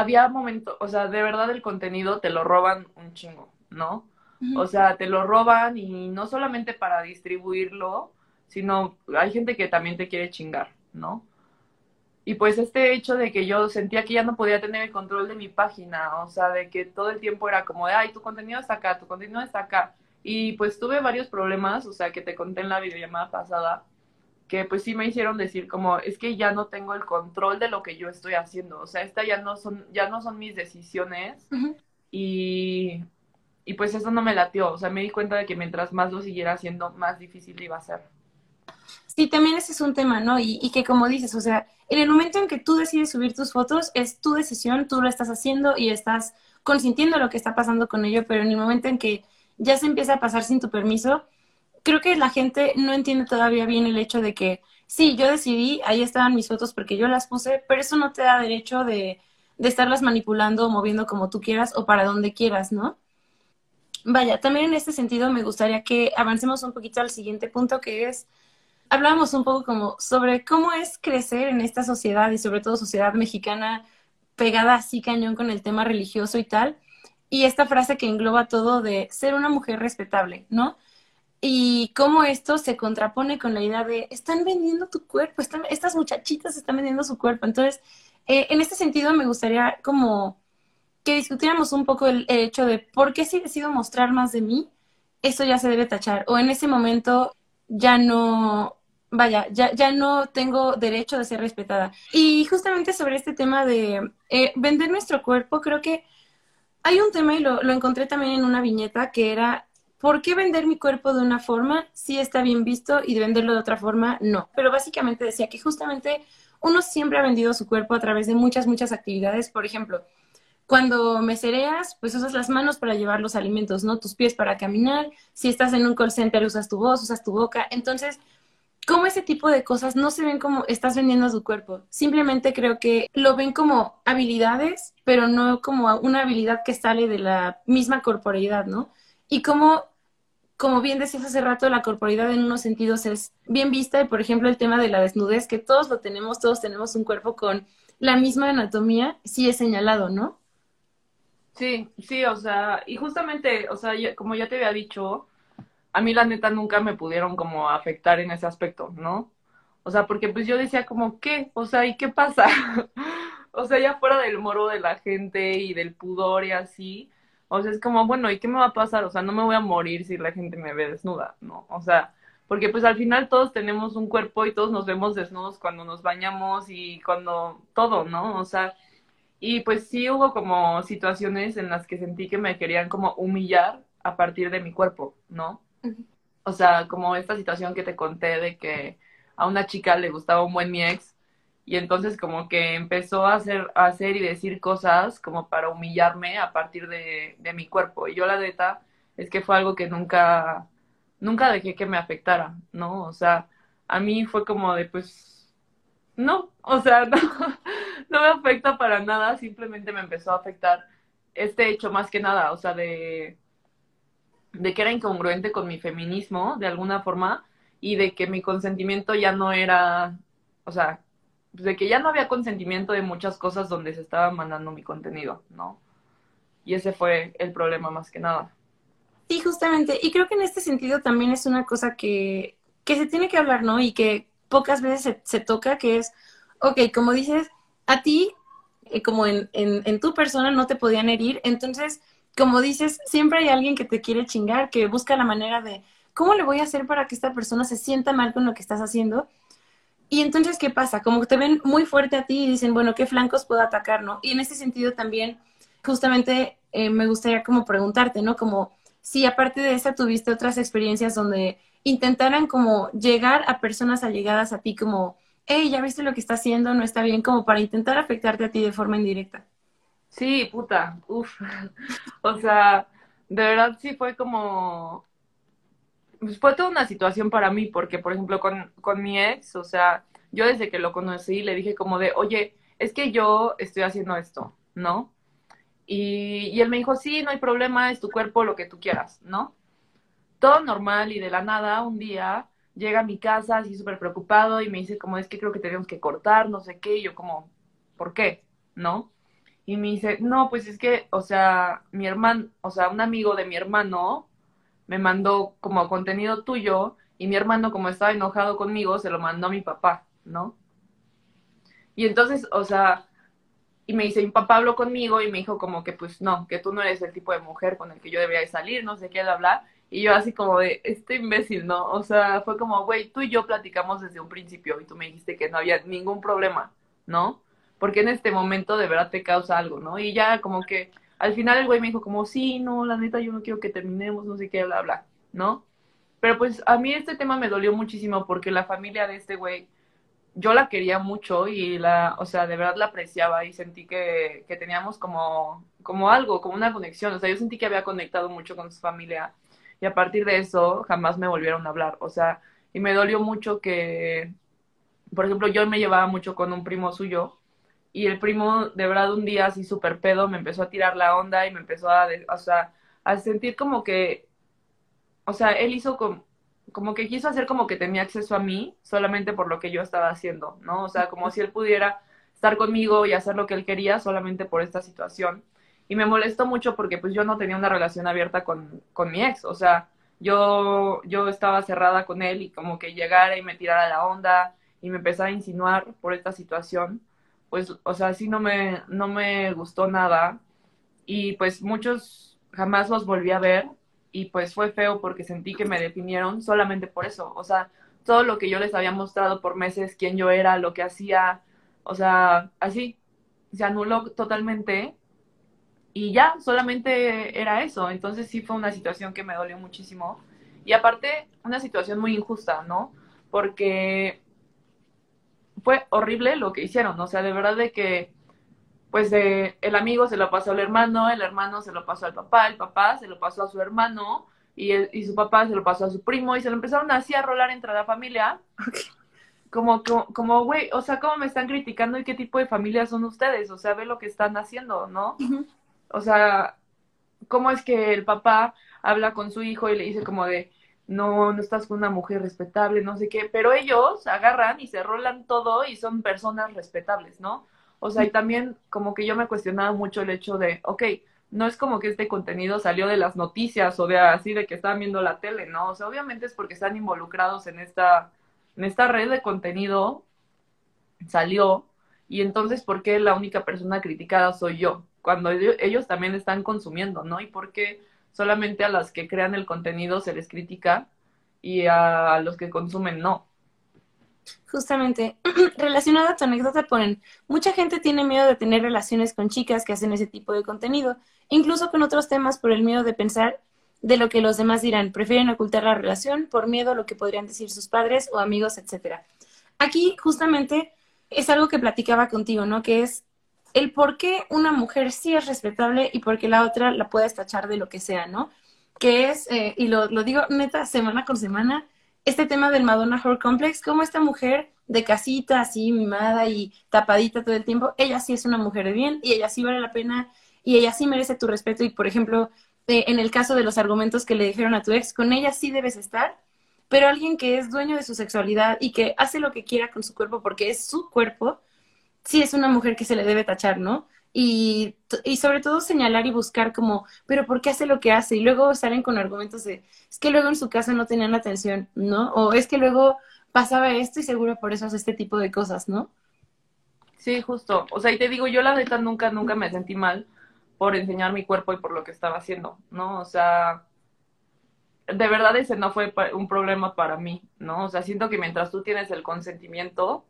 había momentos, o sea, de verdad el contenido te lo roban un chingo, ¿no? O sea, te lo roban y no solamente para distribuirlo, sino hay gente que también te quiere chingar, ¿no? Y pues este hecho de que yo sentía que ya no podía tener el control de mi página, o sea, de que todo el tiempo era como de, ay, tu contenido está acá, tu contenido está acá. Y pues tuve varios problemas, o sea, que te conté en la videollamada pasada, que pues sí me hicieron decir como es que ya no tengo el control de lo que yo estoy haciendo, o sea, esta ya no son ya no son mis decisiones y y pues eso no me latió, o sea, me di cuenta de que mientras más lo siguiera haciendo, más difícil iba a ser. Sí, también ese es un tema, ¿no? Y, y que como dices, o sea, en el momento en que tú decides subir tus fotos, es tu decisión, tú lo estás haciendo y estás consintiendo lo que está pasando con ello, pero en el momento en que ya se empieza a pasar sin tu permiso, creo que la gente no entiende todavía bien el hecho de que sí, yo decidí, ahí estaban mis fotos porque yo las puse, pero eso no te da derecho de, de estarlas manipulando o moviendo como tú quieras o para donde quieras, ¿no? Vaya, también en este sentido me gustaría que avancemos un poquito al siguiente punto que es, hablábamos un poco como sobre cómo es crecer en esta sociedad y sobre todo sociedad mexicana pegada así cañón con el tema religioso y tal, y esta frase que engloba todo de ser una mujer respetable, ¿no? Y cómo esto se contrapone con la idea de están vendiendo tu cuerpo, estas muchachitas están vendiendo su cuerpo. Entonces, eh, en este sentido me gustaría como que discutiéramos un poco el, hecho de por qué si decido mostrar más de mí, eso ya se debe tachar. O en ese momento ya no, vaya, ya, ya no tengo derecho de ser respetada. Y justamente sobre este tema de eh, vender nuestro cuerpo, creo que hay un tema y lo, lo encontré también en una viñeta que era ¿por qué vender mi cuerpo de una forma sí está bien visto y de venderlo de otra forma no? Pero básicamente decía que justamente uno siempre ha vendido su cuerpo a través de muchas, muchas actividades. Por ejemplo, cuando me cereas, pues usas las manos para llevar los alimentos, ¿no? Tus pies para caminar. Si estás en un call center, usas tu voz, usas tu boca. Entonces, ¿cómo ese tipo de cosas no se ven como estás vendiendo tu cuerpo? Simplemente creo que lo ven como habilidades, pero no como una habilidad que sale de la misma corporeidad, ¿no? Y como como bien decías hace rato, la corporalidad en unos sentidos es bien vista y, por ejemplo, el tema de la desnudez, que todos lo tenemos, todos tenemos un cuerpo con la misma anatomía, sí es señalado, ¿no? Sí, sí, o sea, y justamente, o sea, como ya te había dicho, a mí la neta nunca me pudieron como afectar en ese aspecto, ¿no? O sea, porque pues yo decía como, ¿qué? O sea, ¿y qué pasa? [laughs] o sea, ya fuera del moro de la gente y del pudor y así, o sea, es como, bueno, ¿y qué me va a pasar? O sea, no me voy a morir si la gente me ve desnuda, ¿no? O sea, porque pues al final todos tenemos un cuerpo y todos nos vemos desnudos cuando nos bañamos y cuando todo, ¿no? O sea, y pues sí hubo como situaciones en las que sentí que me querían como humillar a partir de mi cuerpo, ¿no? O sea, como esta situación que te conté de que a una chica le gustaba un buen mi ex y entonces como que empezó a hacer, a hacer y decir cosas como para humillarme a partir de, de mi cuerpo. Y yo la neta es que fue algo que nunca, nunca dejé que me afectara, ¿no? O sea, a mí fue como de pues, no, o sea, [laughs] no, no me afecta para nada, simplemente me empezó a afectar este hecho más que nada, o sea, de, de que era incongruente con mi feminismo de alguna forma y de que mi consentimiento ya no era, o sea, pues, de que ya no había consentimiento de muchas cosas donde se estaba mandando mi contenido, ¿no? Y ese fue el problema más que nada. Sí, justamente. Y creo que en este sentido también es una cosa que, que se tiene que hablar, ¿no? Y que pocas veces se, toca, que es, ok, como dices, a ti, eh, como en, en tu persona, no te podían herir. Entonces, como dices, siempre hay alguien que te quiere chingar, que busca la manera de, ¿cómo le voy a hacer para que esta persona se sienta mal con lo que estás haciendo? Y entonces, ¿qué pasa? Como te ven muy fuerte a ti y dicen, bueno, ¿qué flancos puedo atacar, no? Y en ese sentido también, justamente, eh, me gustaría como preguntarte, ¿no? Como si aparte de esa tuviste otras experiencias donde intentaran como llegar a personas allegadas a ti como, hey, ya viste lo que está haciendo, no está bien, como para intentar afectarte a ti de forma indirecta. Sí, puta, uff. [laughs] o sea, de verdad sí fue como, pues fue toda una situación para mí, porque por ejemplo con, con mi ex, o sea, yo desde que lo conocí le dije como de, oye, es que yo estoy haciendo esto, ¿no? Y, y él me dijo, sí, no hay problema, es tu cuerpo, lo que tú quieras, ¿no? Todo normal y de la nada, un día llega a mi casa así súper preocupado y me dice como es que creo que tenemos que cortar, no sé qué, y yo como, ¿por qué? ¿No? Y me dice, no, pues es que, o sea, mi hermano, o sea, un amigo de mi hermano me mandó como contenido tuyo y mi hermano como estaba enojado conmigo se lo mandó a mi papá, ¿no? Y entonces, o sea, y me dice, mi papá habló conmigo y me dijo como que pues no, que tú no eres el tipo de mujer con el que yo debería de salir, no sé qué, hablar. Y yo así como de, este imbécil, ¿no? O sea, fue como, güey, tú y yo platicamos desde un principio y tú me dijiste que no había ningún problema, ¿no? Porque en este momento de verdad te causa algo, ¿no? Y ya como que al final el güey me dijo como, sí, no, la neta yo no quiero que terminemos, no sé qué, bla, bla, ¿no? Pero pues a mí este tema me dolió muchísimo porque la familia de este güey, yo la quería mucho y la, o sea, de verdad la apreciaba y sentí que, que teníamos como, como algo, como una conexión, o sea, yo sentí que había conectado mucho con su familia y a partir de eso jamás me volvieron a hablar, o sea, y me dolió mucho que, por ejemplo, yo me llevaba mucho con un primo suyo y el primo de verdad un día así súper pedo me empezó a tirar la onda y me empezó a, o sea, a sentir como que, o sea, él hizo como, como que quiso hacer como que tenía acceso a mí solamente por lo que yo estaba haciendo, ¿no? O sea, como si él pudiera estar conmigo y hacer lo que él quería solamente por esta situación. Y me molestó mucho porque pues yo no tenía una relación abierta con, con mi ex, o sea, yo, yo estaba cerrada con él y como que llegara y me tirara la onda y me empezara a insinuar por esta situación pues, o sea, sí no me, no me gustó nada. Y pues muchos jamás los volví a ver y pues fue feo porque sentí que me definieron solamente por eso. O sea, todo lo que yo les había mostrado por meses, quién yo era, lo que hacía, o sea, así, se anuló totalmente. y ya, solamente era eso. Entonces sí fue una situación que me dolió muchísimo. Y aparte, una situación muy injusta, ¿no? Porque fue horrible lo que hicieron, o sea, de verdad de que, pues eh, el amigo se lo pasó al hermano, el hermano se lo pasó al papá, el papá se lo pasó a su hermano y, y su papá se lo pasó a su primo y se lo empezaron así a rolar entre la familia. Como, como, güey, o sea, ¿cómo me están criticando y qué tipo de familia son ustedes? O sea, ve lo que están haciendo, ¿no? O sea, ¿cómo es que el papá habla con su hijo y le dice como de, no, no estás con una mujer respetable, no sé qué, pero ellos agarran y se rolan todo y son personas respetables, ¿no? O sea, y también como que yo me cuestionaba mucho el hecho de, ok, no es como que este contenido salió de las noticias o de así de que estaban viendo la tele, ¿no? O sea, obviamente es porque están involucrados en esta, en esta red de contenido, salió, y entonces, ¿por qué la única persona criticada soy yo? Cuando ellos también están consumiendo, ¿no? ¿Y por qué solamente a las que crean el contenido se les critica y a los que consumen no? Justamente, [clears throat] relacionado a tu anécdota, ponen, mucha gente tiene miedo de tener relaciones con chicas que hacen ese tipo de contenido, incluso con otros temas por el miedo de pensar de lo que los demás dirán, prefieren ocultar la relación por miedo a lo que podrían decir sus padres o amigos, etc. Aquí justamente es algo que platicaba contigo, ¿no? Que es el por qué una mujer sí es respetable y por qué la otra la puede tachar de lo que sea, ¿no? Que es, eh, y lo, lo, digo neta semana con semana, este tema del Madonna Horror Complex, como esta mujer de casita, así mimada y tapadita todo el tiempo, ella sí es una mujer de bien y ella sí vale la pena y ella sí merece tu respeto y, por ejemplo, eh, en el caso de los argumentos que le dijeron a tu ex, con ella sí debes estar, pero alguien que es dueño de su sexualidad y que hace lo que quiera con su cuerpo porque es su cuerpo, sí es una mujer que se le debe tachar, ¿no? Y, y, sobre todo señalar y buscar como, pero ¿por qué hace lo que hace? Y luego salen con argumentos de, es que luego en su casa no tenían atención, ¿no? O es que luego pasaba esto y seguro por eso hace este tipo de cosas, ¿no? Sí, justo. O sea, y te digo, yo la neta nunca, nunca me sentí mal por enseñar mi cuerpo y por lo que estaba haciendo, ¿no? O sea, de verdad ese no fue un problema para mí, ¿no? O sea, siento que mientras tú tienes el consentimiento,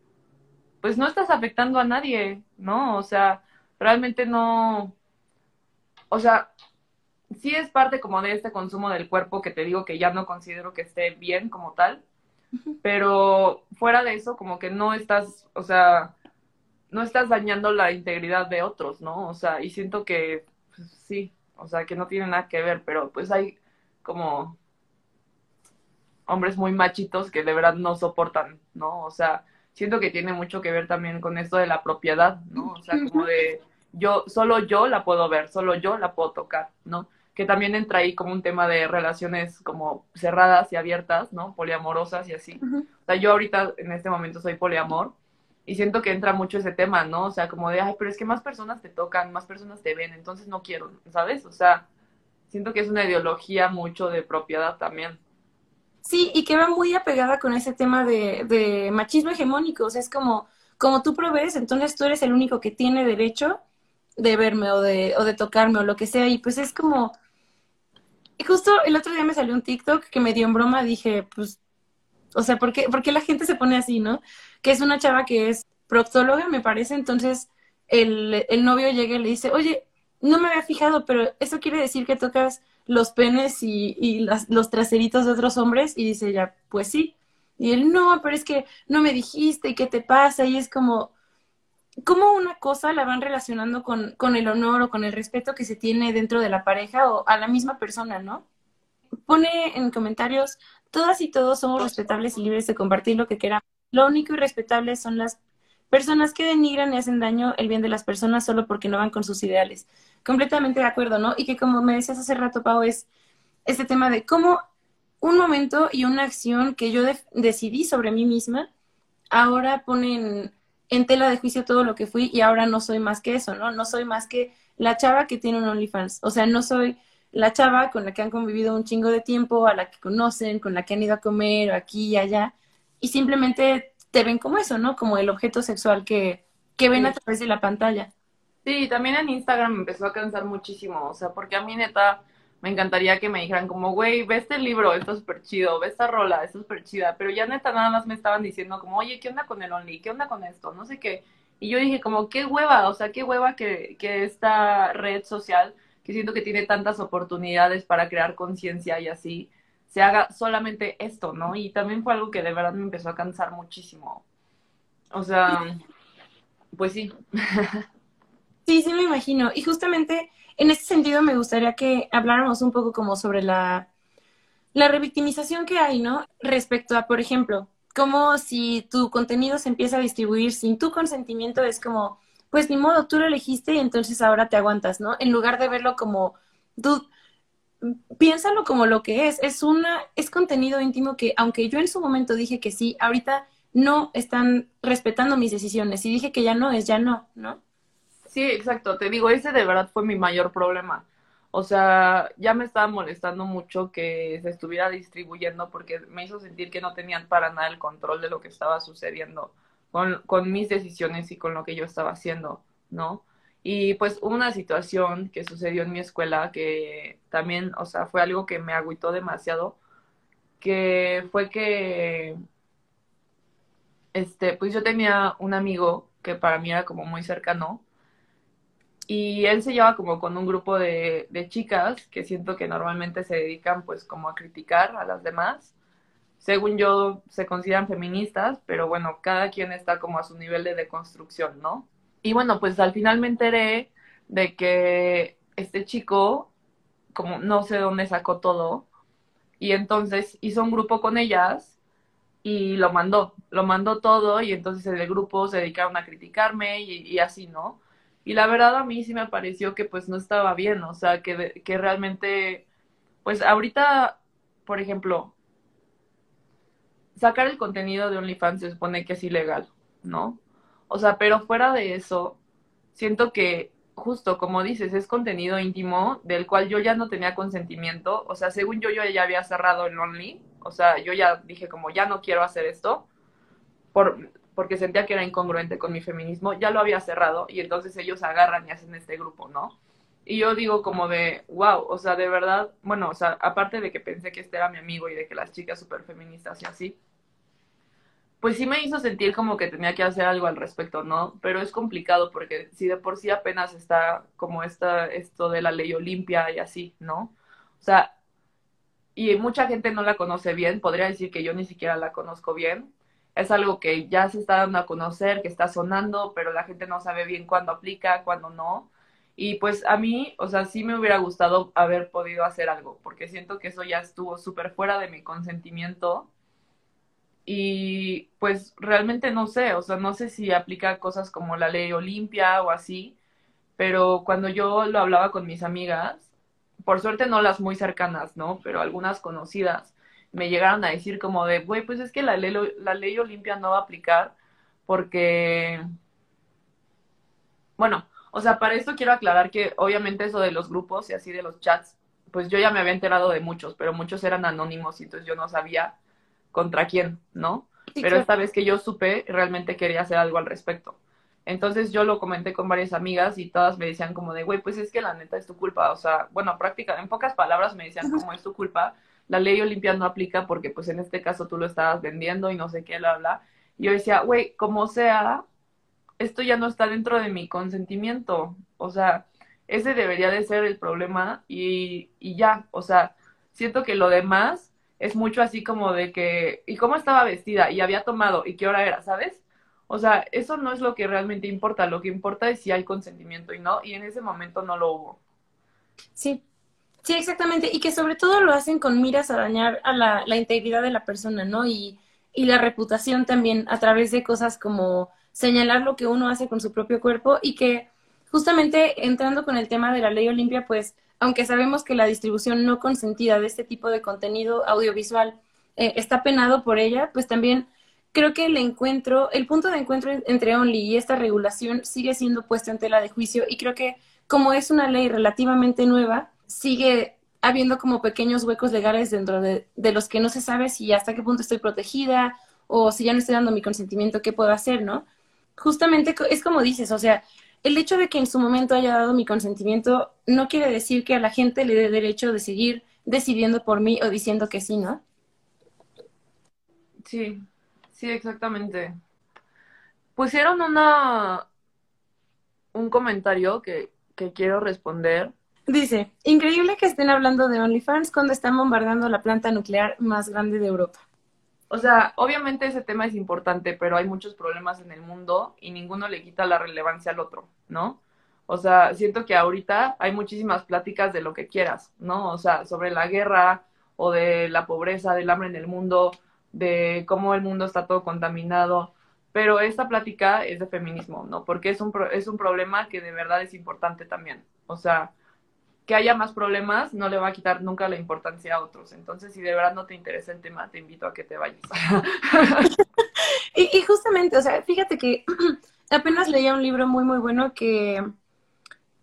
pues no estás afectando a nadie, ¿no? O sea, realmente no, o sea, sí es parte como de este consumo del cuerpo que te digo que ya no considero que esté bien como tal, pero fuera de eso como que no estás, o sea, no estás dañando la integridad de otros, ¿no? O sea, y siento que pues, sí, o sea, que no tiene nada que ver, pero pues hay como hombres muy machitos que de verdad no soportan, ¿no? O sea, siento que tiene mucho que ver también con esto de la propiedad, ¿no? O sea, como de yo, solo yo la puedo ver, solo yo la puedo tocar, ¿no? Que también entra ahí como un tema de relaciones como cerradas y abiertas, ¿no? Poliamorosas y así. O sea, yo ahorita en este momento soy poliamor y siento que entra mucho ese tema, ¿no? O sea, como de, ay, pero es que más personas te tocan, más personas te ven, entonces no quiero, ¿sabes? O sea, siento que es una ideología mucho de propiedad también. Sí, y que va muy apegada con ese tema de, de machismo hegemónico. O sea, es como, como tú provees, entonces tú eres el único que tiene derecho de verme o de, o de tocarme o lo que sea. Y pues es como. Y justo el otro día me salió un TikTok que me dio en broma, dije, pues, o sea, ¿por qué, ¿por qué la gente se pone así, no? Que es una chava que es proctóloga, me parece, entonces el, el novio llega y le dice, oye, no me había fijado, pero eso quiere decir que tocas los penes y, las, los traseritos de otros hombres y dice ella, pues sí. Y él, no, pero es que no me dijiste y qué te pasa y es como, como una cosa la van relacionando con, con el honor o con el respeto que se tiene dentro de la pareja o a la misma persona, ¿no? Pone en comentarios, todas y todos somos respetables y libres de compartir lo que queramos. Lo único irrespetable son las personas que denigran y hacen daño el bien de las personas solo porque no van con sus ideales completamente de acuerdo, ¿no? Y que como me decías hace rato, Pau, es este tema de cómo un momento y una acción que yo decidí sobre mí misma, ahora ponen en tela de juicio todo lo que fui y ahora no soy más que eso, ¿no? No soy más que la chava que tiene un OnlyFans. O sea, no soy la chava con la que han convivido un chingo de tiempo, a la que conocen, con la que han ido a comer aquí y allá, y simplemente te ven como eso, ¿no? Como el objeto sexual que, que ven a través de la pantalla. Sí, también en Instagram me empezó a cansar muchísimo, o sea, porque a mí neta me encantaría que me dijeran como, güey, ve este libro, esto es súper chido, ve esta rola, esto es súper chida, pero ya neta nada más me estaban diciendo como, oye, ¿qué onda con el Only? ¿Qué onda con esto? No sé qué. Y yo dije como, qué hueva, o sea, qué hueva que, que esta red social, que siento que tiene tantas oportunidades para crear conciencia y así, se haga solamente esto, ¿no? Y también fue algo que de verdad me empezó a cansar muchísimo. O sea, pues sí. [laughs] Sí, sí me imagino. Y justamente en este sentido me gustaría que habláramos un poco como sobre la, la revictimización que hay, ¿no? Respecto a, por ejemplo, como si tu contenido se empieza a distribuir sin tu consentimiento, es como, pues ni modo, tú lo elegiste y entonces ahora te aguantas, ¿no? En lugar de verlo como, tú, piénsalo como lo que es, es una, es contenido íntimo que, aunque yo en su momento dije que sí, ahorita no están respetando mis decisiones. Y dije que ya no es, ya no, ¿no? Sí, exacto. Te digo, ese de verdad fue mi mayor problema. O sea, ya me estaba molestando mucho que se estuviera distribuyendo porque me hizo sentir que no tenían para nada el control de lo que estaba sucediendo con, con mis decisiones y con lo que yo estaba haciendo, ¿no? Y pues una situación que sucedió en mi escuela que también, o sea, fue algo que me agüitó demasiado, que fue que este, pues yo tenía un amigo que para mí era como muy cercano y él se lleva como con un grupo de, de chicas que siento que normalmente se dedican pues como a criticar a las demás. Según yo, se consideran feministas, pero bueno, cada quien está como a su nivel de deconstrucción, ¿no? Y bueno, pues al final me enteré de que este chico, como no sé dónde sacó todo, y entonces hizo un grupo con ellas y lo mandó, lo mandó todo y entonces el grupo se dedicaron a criticarme y, así, ¿no? Y la verdad a mí sí me pareció que pues no estaba bien, o sea, que, que realmente, pues ahorita, por ejemplo, sacar el contenido de OnlyFans se supone que es ilegal, ¿no? O sea, pero fuera de eso, siento que justo como dices, es contenido íntimo del cual yo ya no tenía consentimiento, o sea, según yo yo ya había cerrado el Only, o sea, yo ya dije como ya no quiero hacer esto, por, porque sentía que era incongruente con mi feminismo, ya lo había cerrado y entonces ellos agarran y hacen este grupo, ¿no? Y yo digo como de, wow, o sea, de verdad, bueno, o sea, aparte de que pensé que este era mi amigo y de que las chicas súper feministas y así, pues sí me hizo sentir como que tenía que hacer algo al respecto, ¿no? Pero es complicado porque si de por sí apenas está como esta, esto de la ley Olimpia y así, ¿no? O sea, y mucha gente no la conoce bien, podría decir que yo ni siquiera la conozco bien. Es algo que ya se está dando a conocer, que está sonando, pero la gente no sabe bien cuándo aplica, cuándo no. Y pues a mí, o sea, sí me hubiera gustado haber podido hacer algo, porque siento que eso ya estuvo súper fuera de mi consentimiento. Y pues realmente no sé, o sea, no sé si aplica cosas como la ley Olimpia o así, pero cuando yo lo hablaba con mis amigas, por suerte no las muy cercanas, ¿no? Pero algunas conocidas me llegaron a decir como de, güey, pues es que la ley, la ley Olimpia no va a aplicar porque, bueno, o sea, para esto quiero aclarar que obviamente eso de los grupos y así de los chats, pues yo ya me había enterado de muchos, pero muchos eran anónimos y entonces yo no sabía contra quién, ¿no? pero esta vez que yo supe, realmente quería hacer algo al respecto. Entonces yo lo comenté con varias amigas y todas me decían como de, güey, pues es que la neta es tu culpa. O sea, bueno, práctica, en pocas palabras me decían como es tu culpa. La ley Olimpia no aplica porque pues en este caso tú lo estabas vendiendo y no sé qué, bla, bla. Y yo decía, güey, como sea, esto ya no está dentro de mi consentimiento. O sea, ese debería de ser el problema y, y ya. O sea, siento que lo demás es mucho así como de que, ¿y cómo estaba vestida? Y había tomado, ¿y qué hora era? ¿Sabes? O sea, eso no es lo que realmente importa, lo que importa es si hay consentimiento y no, y en ese momento no lo hubo. Sí, sí, exactamente, y que sobre todo lo hacen con miras a dañar a la, la integridad de la persona, ¿no? Y, y la reputación también a través de cosas como señalar lo que uno hace con su propio cuerpo y que justamente entrando con el tema de la ley Olimpia, pues aunque sabemos que la distribución no consentida de este tipo de contenido audiovisual eh, está penado por ella, pues también creo que el encuentro, el punto de encuentro entre Only y esta regulación sigue siendo puesto en tela de juicio y creo que como es una ley relativamente nueva, sigue habiendo como pequeños huecos legales dentro de, de, los que no se sabe si hasta qué punto estoy protegida o si ya no estoy dando mi consentimiento, qué puedo hacer, ¿no? Justamente es como dices, o sea, el hecho de que en su momento haya dado mi consentimiento no quiere decir que a la gente le dé derecho de seguir decidiendo por mí o diciendo que sí, ¿no? Sí, Sí, exactamente. Pusieron una, un comentario que, que quiero responder. Dice, increíble que estén hablando de OnlyFans cuando están bombardeando la planta nuclear más grande de Europa. O sea, obviamente ese tema es importante, pero hay muchos problemas en el mundo y ninguno le quita la relevancia al otro, ¿no? O sea, siento que ahorita hay muchísimas pláticas de lo que quieras, ¿no? O sea, sobre la guerra o de la pobreza, del hambre en el mundo, de cómo el mundo está todo contaminado. Pero esta plática es de feminismo, ¿no? Porque es un, es un problema que de verdad es importante también. O sea, que haya más problemas no le va a quitar nunca la importancia a otros. Entonces, si de verdad no te interesa el tema, te invito a que te vayas. [laughs] y, justamente, o sea, fíjate que [clears throat] apenas leía un libro muy, muy bueno que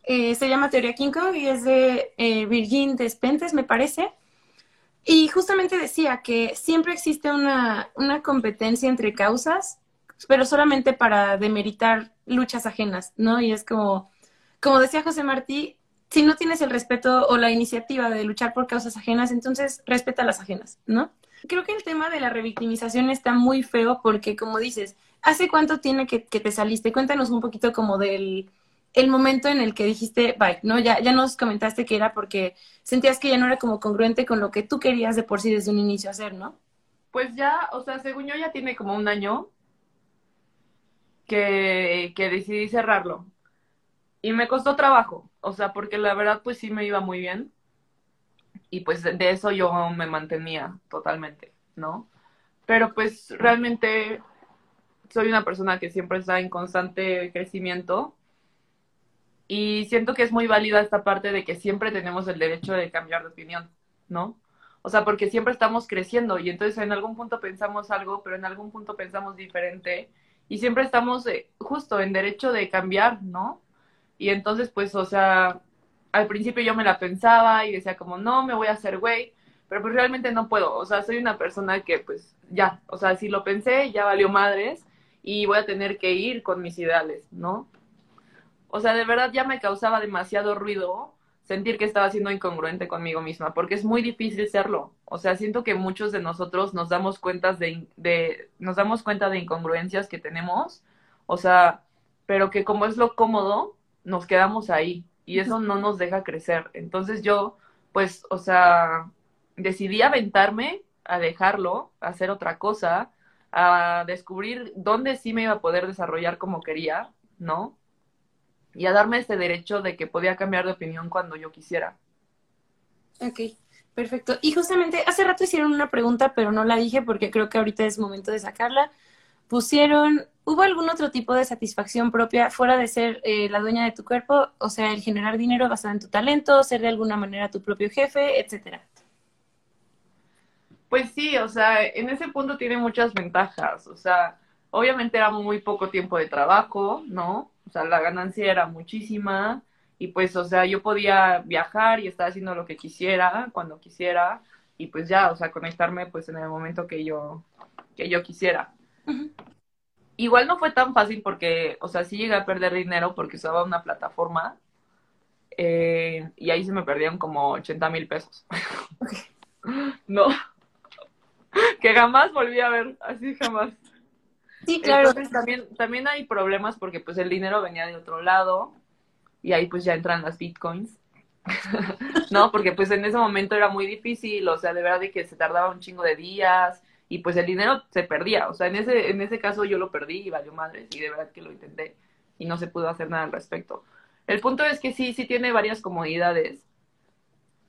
eh, se llama Teoría King y es de eh, Virgin Despentes, me parece. Y justamente decía que siempre existe una, una competencia entre causas, pero solamente para demeritar luchas ajenas, ¿no? Y es como, como decía José Martí, si no tienes el respeto o la iniciativa de luchar por causas ajenas, entonces respeta las ajenas, ¿no? Creo que el tema de la revictimización está muy feo porque, como dices, ¿hace cuánto tiene que, te saliste? Cuéntanos un poquito como del el momento en el que dijiste, bye, ¿no? Ya, ya nos comentaste que era porque sentías que ya no era como congruente con lo que tú querías de por sí desde un inicio hacer, ¿no? Pues ya, o sea, según yo ya tiene como un año que, que decidí cerrarlo. Y me costó trabajo, o sea, porque la verdad pues sí me iba muy bien. Y pues de eso yo me mantenía totalmente, ¿no? Pero pues realmente soy una persona que siempre está en constante crecimiento y siento que es muy válida esta parte de que siempre tenemos el derecho de cambiar de opinión, ¿no? O sea, porque siempre estamos creciendo y entonces en algún punto pensamos algo, pero en algún punto pensamos diferente y siempre estamos eh, justo en derecho de cambiar, ¿no? Y entonces, pues, o sea, al principio yo me la pensaba y decía como, no, me voy a hacer güey, pero pues realmente no puedo. O sea, soy una persona que, pues, ya, o sea, si lo pensé, ya valió madres y voy a tener que ir con mis ideales, ¿no? O sea, de verdad ya me causaba demasiado ruido sentir que estaba siendo incongruente conmigo misma, porque es muy difícil serlo. O sea, siento que muchos de nosotros nos damos cuentas de, de, nos damos cuenta de incongruencias que tenemos, o sea, pero que como es lo cómodo, nos quedamos ahí y eso no nos deja crecer. Entonces yo, pues, o sea, decidí aventarme a dejarlo, a hacer otra cosa, a descubrir dónde sí me iba a poder desarrollar como quería, ¿no? Y a darme este derecho de que podía cambiar de opinión cuando yo quisiera. Ok, perfecto. Y justamente hace rato hicieron una pregunta, pero no la dije porque creo que ahorita es momento de sacarla pusieron, ¿hubo algún otro tipo de satisfacción propia fuera de ser eh, la dueña de tu cuerpo? O sea, el generar dinero basado en tu talento, ser de alguna manera tu propio jefe, etcétera. Pues sí, o sea, en ese punto tiene muchas ventajas. O sea, obviamente era muy poco tiempo de trabajo, ¿no? O sea, la ganancia era muchísima y pues, o sea, yo podía viajar y estar haciendo lo que quisiera, cuando quisiera y pues ya, o sea, conectarme pues en el momento que yo, que yo quisiera. Igual no fue tan fácil porque, o sea, sí llegué a perder dinero porque usaba una plataforma eh, y ahí se me perdieron como 80 mil pesos. [laughs] no. que jamás volví a ver, así jamás. Sí, claro. Entonces también, también hay problemas porque pues el dinero venía de otro lado y ahí pues ya entran las bitcoins. [laughs] no, porque pues en ese momento era muy difícil, o sea, de verdad de que se tardaba un chingo de días y pues el dinero se perdía, o sea, en ese, en ese caso yo lo perdí y valió madres y de verdad que lo intenté y no se pudo hacer nada al respecto. El punto es que sí, sí tiene varias comodidades,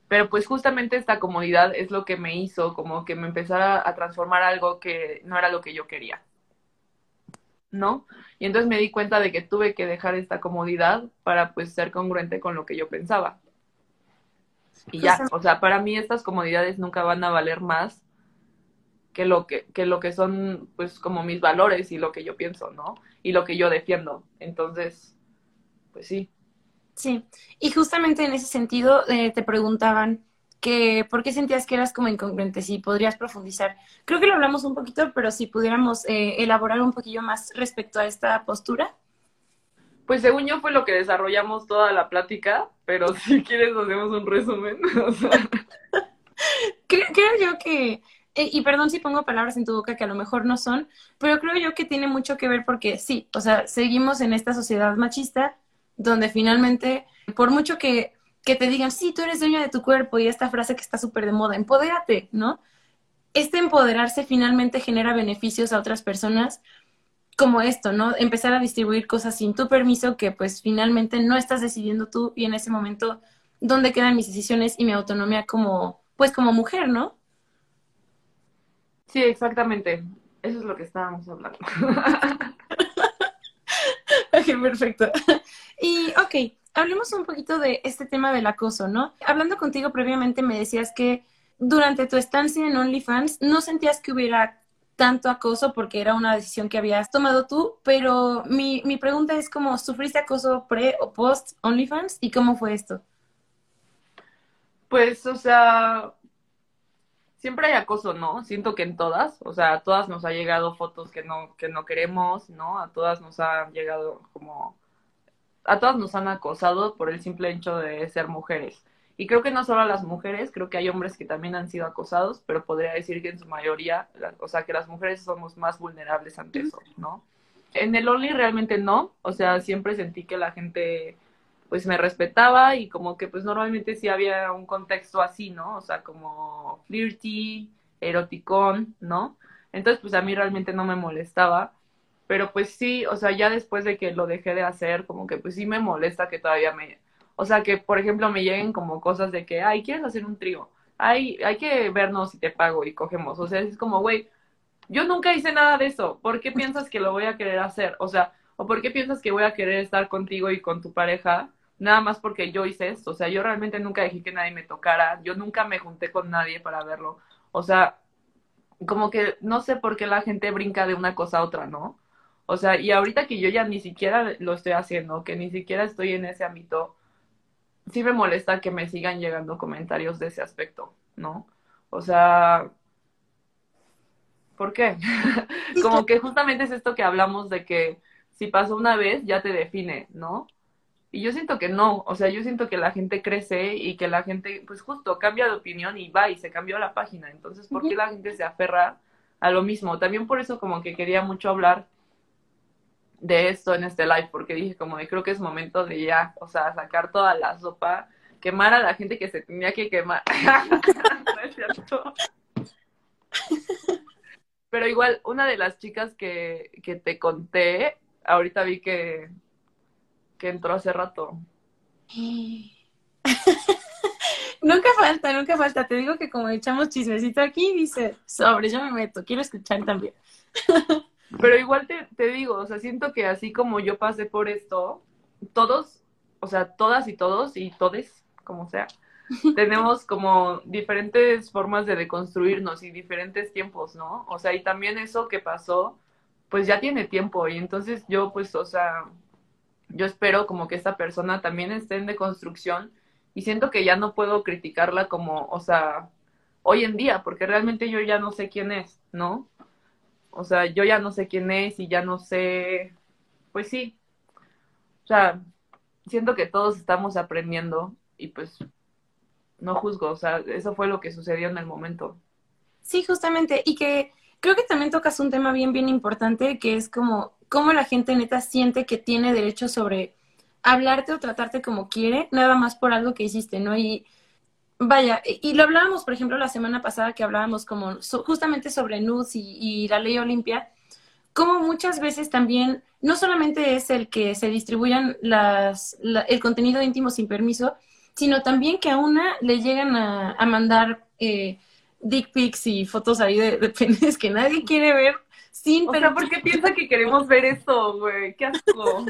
pero pues justamente esta comodidad es lo que me hizo como que me empezara a transformar algo que no era lo que yo quería. ¿No? Y entonces me di cuenta de que tuve que dejar esta comodidad para pues ser congruente con lo que yo pensaba. Y ya, o sea, para mí estas comodidades nunca van a valer más que lo que, que lo que son pues como mis valores y lo que yo pienso, ¿no? Y lo que yo defiendo. Entonces, pues sí. Sí, y justamente en ese sentido eh, te preguntaban que por qué sentías que eras como incongruente, si podrías profundizar. Creo que lo hablamos un poquito, pero si pudiéramos eh, elaborar un poquillo más respecto a esta postura. Pues según yo fue lo que desarrollamos toda la plática, pero [laughs] si quieres hacemos un resumen. [laughs] [laughs] creo yo que y perdón si pongo palabras en tu boca que a lo mejor no son, pero creo yo que tiene mucho que ver porque sí, o sea, seguimos en esta sociedad machista donde finalmente, por mucho que, que te digan, sí, tú eres dueño de tu cuerpo y esta frase que está súper de moda, empodérate, ¿no? Este empoderarse finalmente genera beneficios a otras personas como esto, ¿no? Empezar a distribuir cosas sin tu permiso que pues finalmente no estás decidiendo tú y en ese momento, ¿dónde quedan mis decisiones y mi autonomía como, pues como mujer, ¿no? Sí, exactamente. Eso es lo que estábamos hablando. [laughs] ok, perfecto. Y, ok, hablemos un poquito de este tema del acoso, ¿no? Hablando contigo previamente me decías que durante tu estancia en OnlyFans no sentías que hubiera tanto acoso porque era una decisión que habías tomado tú, pero mi, mi pregunta es cómo sufriste acoso pre o post OnlyFans y cómo fue esto. Pues, o sea, siempre hay acoso, ¿no? Siento que en todas, o sea, a todas nos ha llegado fotos que no, que no queremos, ¿no? A todas nos han llegado como, a todas nos han acosado por el simple hecho de ser mujeres. Y creo que no solo a las mujeres, creo que hay hombres que también han sido acosados, pero podría decir que en su mayoría, o sea, que las mujeres somos más vulnerables ante eso, ¿no? En el Only realmente no, o sea, siempre sentí que la gente pues me respetaba y como que pues normalmente sí había un contexto así, ¿no? O sea, como flirty, eroticón, ¿no? Entonces pues a mí realmente no me molestaba, pero pues sí, o sea, ya después de que lo dejé de hacer, como que pues sí me molesta que todavía me, o sea, que por ejemplo me lleguen como cosas de que, ay, ¿quieres hacer un trío? Ay, hay que vernos y te pago y cogemos, o sea, es como, güey, yo nunca hice nada de eso, ¿por qué piensas que lo voy a querer hacer? O sea, ¿o por qué piensas que voy a querer estar contigo y con tu pareja? Nada más porque yo hice esto. O sea, yo realmente nunca dejé que nadie me tocara, yo nunca me junté con nadie para verlo. O sea, como que no sé por qué la gente brinca de una cosa a otra, ¿no? O sea, y ahorita que yo ya ni siquiera lo estoy haciendo, que ni siquiera estoy en ese ámbito, sí me molesta que me sigan llegando comentarios de ese aspecto, ¿no? O sea, ¿por qué? [laughs] como que justamente es esto que hablamos de que si pasó una vez ya te define, ¿no? Y yo siento que no, o sea, yo siento que la gente crece y que la gente, pues justo, cambia de opinión y va y se cambió la página. Entonces, ¿por qué la gente se aferra a lo mismo? También por eso como que quería mucho hablar de esto en este live, porque dije como de creo que es momento de ya, o sea, sacar toda la sopa, quemar a la gente que se tenía que quemar. [laughs] no es cierto. Pero igual, una de las chicas que, que te conté, ahorita vi que que entró hace rato. [gasps] nunca falta, nunca falta. Te digo que como echamos chismecito aquí, dice, sobre, yo me meto, quiero escuchar también. [laughs] Pero igual te, te digo, o sea, siento que así como yo pasé por esto, todos, o sea, todas y todos y todes, como sea, [laughs] tenemos como diferentes formas de deconstruirnos y diferentes tiempos, ¿no? O sea, y también eso que pasó, pues ya tiene tiempo y entonces yo pues, o sea, yo espero como que esta persona también esté en deconstrucción y siento que ya no puedo criticarla como, o sea, hoy en día, porque realmente yo ya no sé quién es, ¿no? O sea, yo ya no sé quién es y ya no sé, pues sí, o sea, siento que todos estamos aprendiendo y pues no juzgo, o sea, eso fue lo que sucedió en el momento. Sí, justamente, y que creo que también tocas un tema bien, bien importante, que es como cómo la gente neta siente que tiene derecho sobre hablarte o tratarte como quiere, nada más por algo que hiciste, ¿no? Y vaya, y lo hablábamos, por ejemplo, la semana pasada que hablábamos como justamente sobre nudes y, la ley Olimpia, como muchas veces también no solamente es el que se distribuyan las, el contenido íntimo sin permiso, sino también que a una le llegan a, mandar eh, dick pics y fotos ahí de, de penes que nadie quiere ver sin, pero ¿por qué piensa que queremos ver eso, güey? Qué asco.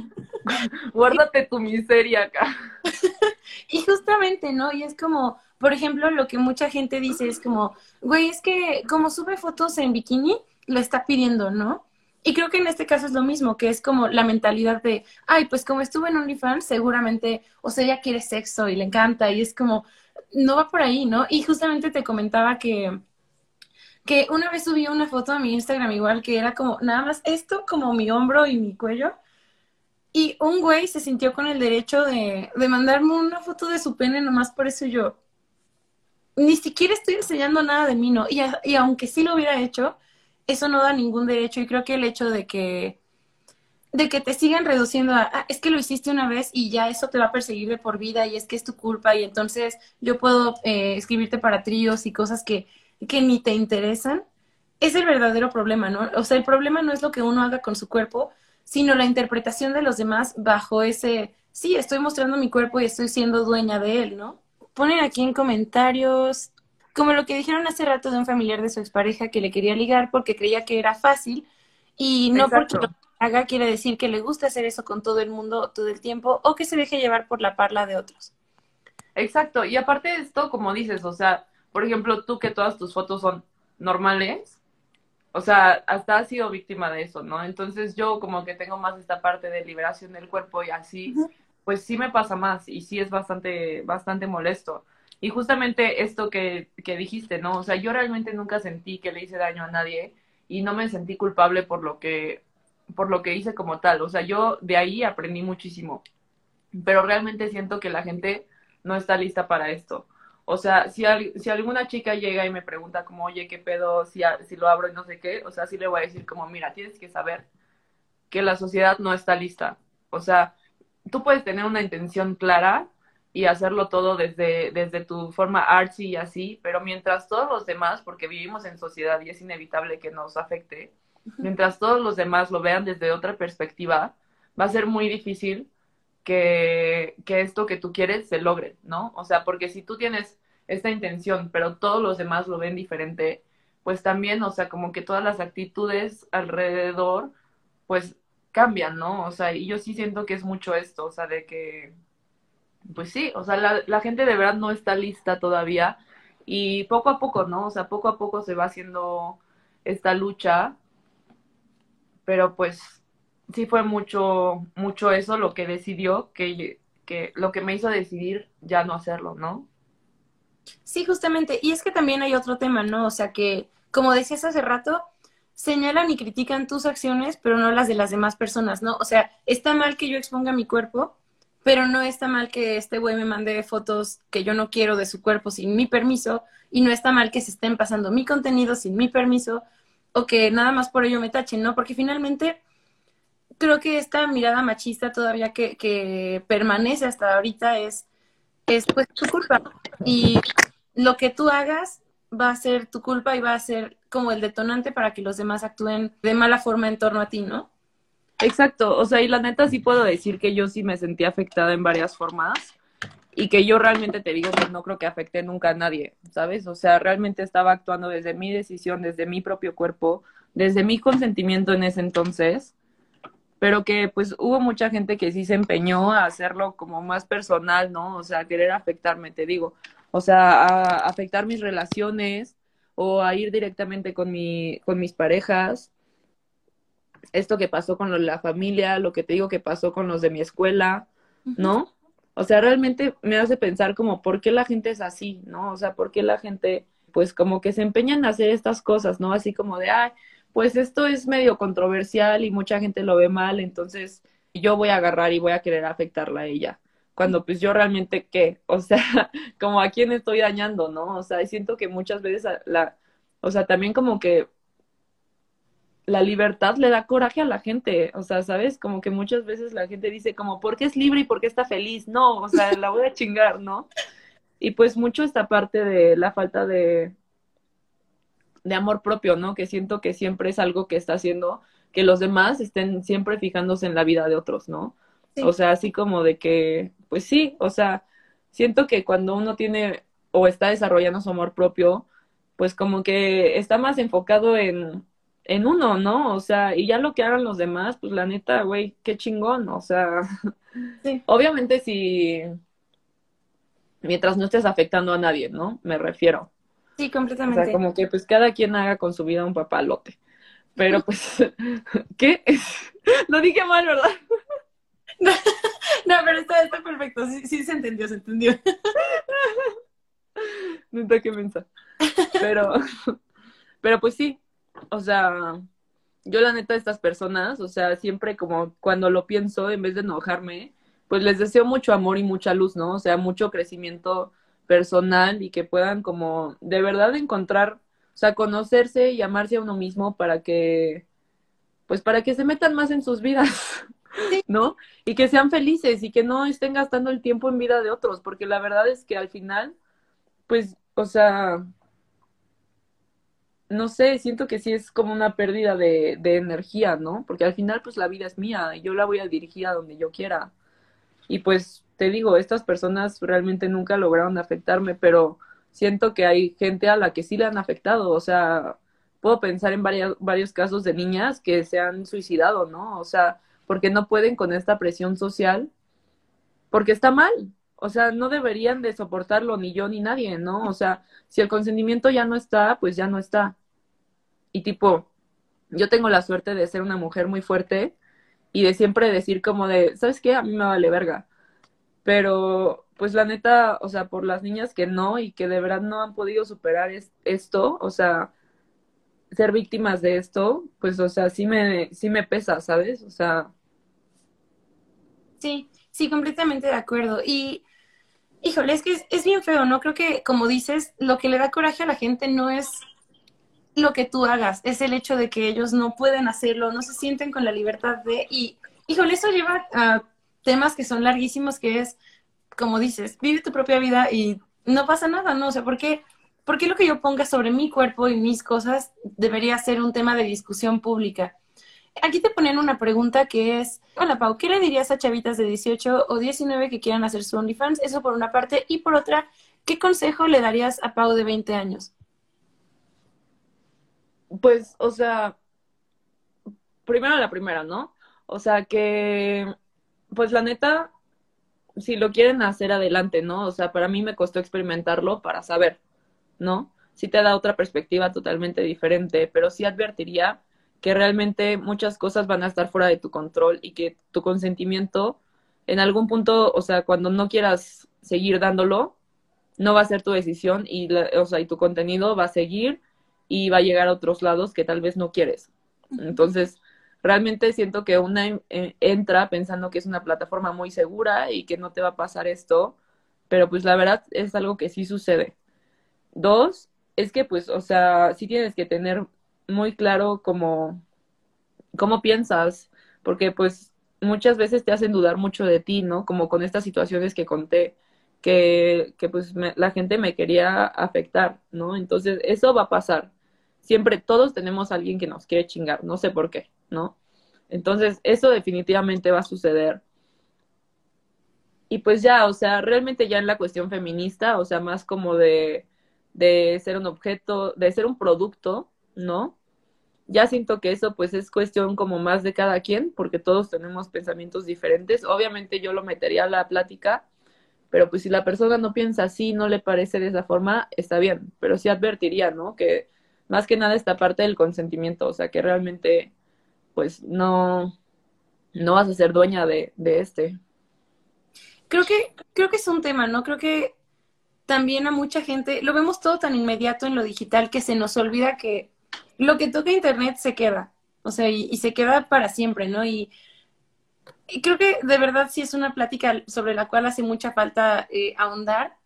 [laughs] Guárdate tu miseria acá. y justamente, ¿no? Y es como, por ejemplo, lo que mucha gente dice es como, güey, es que como sube fotos en bikini, lo está pidiendo, ¿no? Y creo que en este caso es lo mismo, que es como la mentalidad de, ay, pues como estuve en OnlyFans, seguramente, o sea, ella quiere sexo y le encanta, y es como, no va por ahí, ¿no? Y justamente te comentaba que que una vez subí una foto a mi Instagram igual que era como nada más esto como mi hombro y mi cuello. Y un güey se sintió con el derecho de, de mandarme una foto de su pene nomás por eso yo. Ni siquiera estoy enseñando nada de mí, ¿no? Y, aunque sí lo hubiera hecho, eso no da ningún derecho. Y creo que el hecho de que de que te sigan reduciendo a, ah, es que lo hiciste una vez y ya eso te va a perseguir de por vida y es que es tu culpa y entonces yo puedo eh, escribirte para tríos y cosas que, que ni te interesan, es el verdadero problema, ¿no? O sea, el problema no es lo que uno haga con su cuerpo, sino la interpretación de los demás bajo ese, sí, estoy mostrando mi cuerpo y estoy siendo dueña de él, ¿no? Ponen aquí en comentarios, como lo que dijeron hace rato de un familiar de su expareja que le quería ligar porque creía que era fácil y no porque lo haga quiere decir que le gusta hacer eso con todo el mundo todo el tiempo o que se deje llevar por la parla de otros. Exacto, y aparte de esto, como dices, o sea, por ejemplo, tú que todas tus fotos son normales, o sea, hasta has sido víctima de eso, ¿no? Entonces yo como que tengo más esta parte de liberación del cuerpo y así, pues sí me pasa más y sí es bastante, bastante molesto. Y justamente esto que, que dijiste, ¿no? O sea, yo realmente nunca sentí que le hice daño a nadie y no me sentí culpable por lo que, por lo que hice como tal. O sea, yo de ahí aprendí muchísimo. Pero realmente siento que la gente no está lista para esto. O sea, si, si alguna chica llega y me pregunta como, oye, ¿qué pedo? Si, si lo abro y no sé qué, o sea, sí le voy a decir como, mira, tienes que saber que la sociedad no está lista. O sea, tú puedes tener una intención clara y hacerlo todo desde, desde tu forma artsy y así, pero mientras todos los demás, porque vivimos en sociedad y es inevitable que nos afecte, mientras todos los demás lo vean desde otra perspectiva, va a ser muy difícil que, esto que tú quieres se logre, ¿no? O sea, porque si tú tienes esta intención, pero todos los demás lo ven diferente, pues también, o sea, como que todas las actitudes alrededor, pues cambian, ¿no? O sea, y yo sí siento que es mucho esto, o sea, de que, pues sí, o sea, la, la gente de verdad no está lista todavía y poco a poco, ¿no? O sea, poco a poco se va haciendo esta lucha, pero pues sí fue mucho, mucho eso lo que decidió, que, que lo que me hizo decidir ya no hacerlo, ¿no? Sí, justamente. Y es que también hay otro tema, ¿no? O sea que, como decías hace rato, señalan y critican tus acciones, pero no las de las demás personas, ¿no? O sea, está mal que yo exponga mi cuerpo, pero no está mal que este güey me mande fotos que yo no quiero de su cuerpo sin mi permiso, y no está mal que se estén pasando mi contenido sin mi permiso, o que nada más por ello me tachen, ¿no? Porque finalmente creo que esta mirada machista todavía que, que permanece hasta ahorita es, es pues tu culpa. Y lo que tú hagas va a ser tu culpa y va a ser como el detonante para que los demás actúen de mala forma en torno a ti, ¿no? Exacto, o sea, y la neta sí puedo decir que yo sí me sentí afectada en varias formas y que yo realmente te digo que no creo que afecte nunca a nadie, ¿sabes? O sea, realmente estaba actuando desde mi decisión, desde mi propio cuerpo, desde mi consentimiento en ese entonces pero que pues hubo mucha gente que sí se empeñó a hacerlo como más personal, ¿no? O sea, querer afectarme, te digo, o sea, a afectar mis relaciones o a ir directamente con, mi, con mis parejas. Esto que pasó con la familia, lo que te digo que pasó con los de mi escuela, ¿no? O sea, realmente me hace pensar como, ¿por qué la gente es así, no? O sea, ¿por qué la gente, pues como que se empeñan a hacer estas cosas, ¿no? Así como de, ay, pues esto es medio controversial y mucha gente lo ve mal, entonces yo voy a agarrar y voy a querer afectarla a ella. Cuando pues yo realmente, ¿qué? O sea, [laughs] como a quién estoy dañando, ¿no? O sea, siento que muchas veces la, o sea, también como que la libertad le da coraje a la gente, o sea, ¿sabes? Como que muchas veces la gente dice como, ¿por qué es libre y por qué está feliz? No, o sea, la voy a chingar, ¿no? Y pues mucho esta parte de la falta de, de amor propio, ¿no? Que siento que siempre es algo que está haciendo que los demás estén siempre fijándose en la vida de otros, ¿no? O sea, así como de que, pues sí, o sea, siento que cuando uno tiene o está desarrollando su amor propio, pues como que está más enfocado en, en uno, ¿no? O sea, y ya lo que hagan los demás, pues la neta, güey, qué chingón, o sea, [laughs] sí. obviamente si, mientras no estés afectando a nadie, ¿no? Me refiero. Sí, completamente. O sea, como que pues cada quien haga con su vida un papalote. Pero pues, [laughs] ¿qué? [laughs] Lo dije mal, ¿verdad? [laughs] No, pero está, está perfecto. Sí, sí se entendió, se entendió. Neta, qué mensa. Pero, pero pues sí. O sea, yo la neta de estas personas, o sea, siempre como cuando lo pienso, en vez de enojarme, pues les deseo mucho amor y mucha luz, ¿no? O sea, mucho crecimiento personal y que puedan como de verdad encontrar, o sea, conocerse y amarse a uno mismo para que pues para que se metan más en sus vidas, [laughs] ¿no? Y que sean felices y que no estén gastando el tiempo en vida de otros, porque la verdad es que al final, pues, o sea, no sé, siento que sí es como una pérdida de, de energía, ¿no? Porque al final, pues la vida es mía y yo la voy a dirigir a donde yo quiera. Y pues te digo, estas personas realmente nunca lograron afectarme, pero siento que hay gente a la que sí le han afectado. O sea, puedo pensar en varias, varios casos de niñas que se han suicidado, ¿no? O sea, porque no pueden con esta presión social, porque está mal. O sea, no deberían de soportarlo ni yo ni nadie, ¿no? O sea, si el consentimiento ya no está, pues ya no está. Y tipo, yo tengo la suerte de ser una mujer muy fuerte y de siempre decir como de, ¿sabes qué? A mí me vale verga. Pero, pues la neta, o sea, por las niñas que no y que de verdad no han podido superar esto, o sea, ser víctimas de esto, pues, o sea, sí me, sí me pesa, ¿sabes? O sea. Sí, sí, completamente de acuerdo. Y, híjole, es que es, es bien feo, ¿no? Creo que, como dices, lo que le da coraje a la gente no es lo que tú hagas, es el hecho de que ellos no pueden hacerlo, no se sienten con la libertad de, y híjole, eso lleva a temas que son larguísimos, que es, como dices, vive tu propia vida y no pasa nada, ¿no? O sea, ¿por qué, ¿por qué lo que yo ponga sobre mi cuerpo y mis cosas debería ser un tema de discusión pública? Aquí te ponen una pregunta que es, hola Pau, ¿qué le dirías a chavitas de 18 o 19 que quieran hacer su OnlyFans? Eso por una parte. Y por otra, ¿qué consejo le darías a Pau de 20 años? Pues, o sea, primero la primera, ¿no? O sea, que, pues la neta, si lo quieren hacer adelante, ¿no? O sea, para mí me costó experimentarlo para saber, ¿no? Sí te da otra perspectiva totalmente diferente, pero sí advertiría que realmente muchas cosas van a estar fuera de tu control y que tu consentimiento en algún punto, o sea, cuando no quieras seguir dándolo, no va a ser tu decisión y, o sea, y tu contenido va a seguir y va a llegar a otros lados que tal vez no quieres. Entonces, realmente siento que una eh, entra pensando que es una plataforma muy segura y que no te va a pasar esto, pero pues la verdad es algo que sí sucede. Dos, es que pues, o sea, sí tienes que tener muy claro cómo, cómo piensas, porque pues muchas veces te hacen dudar mucho de ti, ¿no? Como con estas situaciones que conté, que, que pues la gente me quería afectar, ¿no? Entonces, eso va a pasar siempre todos tenemos a alguien que nos quiere chingar, no sé por qué, ¿no? Entonces, eso definitivamente va a suceder. Y pues ya, o sea, realmente ya en la cuestión feminista, o sea, más como de, de ser un objeto, de ser un producto, ¿no? Ya siento que eso pues es cuestión como más de cada quien, porque todos tenemos pensamientos diferentes. Obviamente yo lo metería a la plática, pero pues si la persona no piensa así, no le parece de esa forma, está bien, pero sí advertiría, ¿no? Que más que nada esta parte del consentimiento, o sea, que realmente, pues, no, no vas a ser dueña de, de este. Creo que, creo que es un tema, ¿no? Creo que también a mucha gente, lo vemos todo tan inmediato en lo digital que se nos olvida que lo que toca Internet se queda, o sea, y, se queda para siempre, ¿no? Y, y, creo que de verdad sí es una plática sobre la cual hace mucha falta eh, ahondar,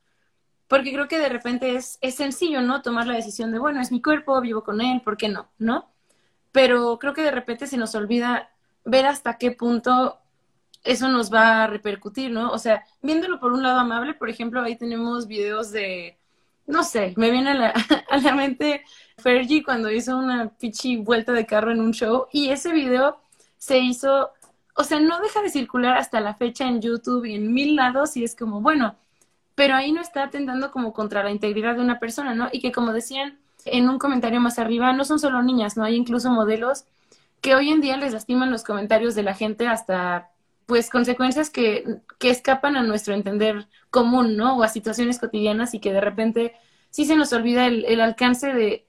porque creo que de repente es, es sencillo, ¿no? Tomar la decisión de, bueno, es mi cuerpo, vivo con él, ¿por qué no? ¿No? Pero creo que de repente se nos olvida ver hasta qué punto eso nos va a repercutir, ¿no? O sea, viéndolo por un lado amable, por ejemplo, ahí tenemos videos de, no sé, me viene a la, [laughs] a la mente Fergie cuando hizo una pichi vuelta de carro en un show y ese video se hizo, o sea, no deja de circular hasta la fecha en YouTube y en mil lados y es como, bueno, pero ahí no está atentando como contra la integridad de una persona, ¿no? Y que como decían en un comentario más arriba, no son solo niñas, ¿no? Hay incluso modelos que hoy en día les lastiman los comentarios de la gente hasta pues consecuencias que, que escapan a nuestro entender común, ¿no? O a situaciones cotidianas y que de repente sí se nos olvida el, el alcance de,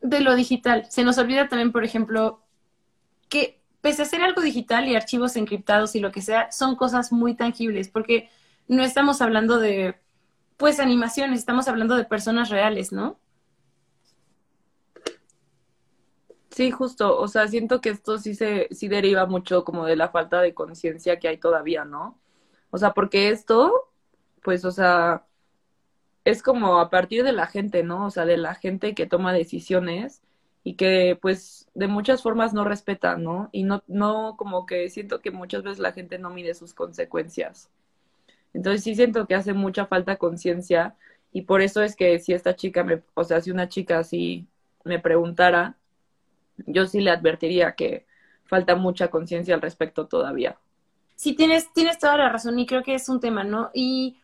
de lo digital. Se nos olvida también, por ejemplo, que pese a ser algo digital y archivos encriptados y lo que sea, son cosas muy tangibles, porque no estamos hablando de, pues, animaciones, estamos hablando de personas reales, ¿no? Sí, justo, o sea, siento que esto sí se, sí deriva mucho como de la falta de conciencia que hay todavía, ¿no? O sea, porque esto, pues, o sea, es como a partir de la gente, ¿no? O sea, de la gente que toma decisiones y que pues de muchas formas no respeta, ¿no? Y no, no como que siento que muchas veces la gente no mide sus consecuencias. Entonces sí siento que hace mucha falta conciencia y por eso es que si esta chica me, o sea, si una chica así me preguntara, yo sí le advertiría que falta mucha conciencia al respecto todavía. Sí, tienes, tienes toda la razón y creo que es un tema, ¿no? Y,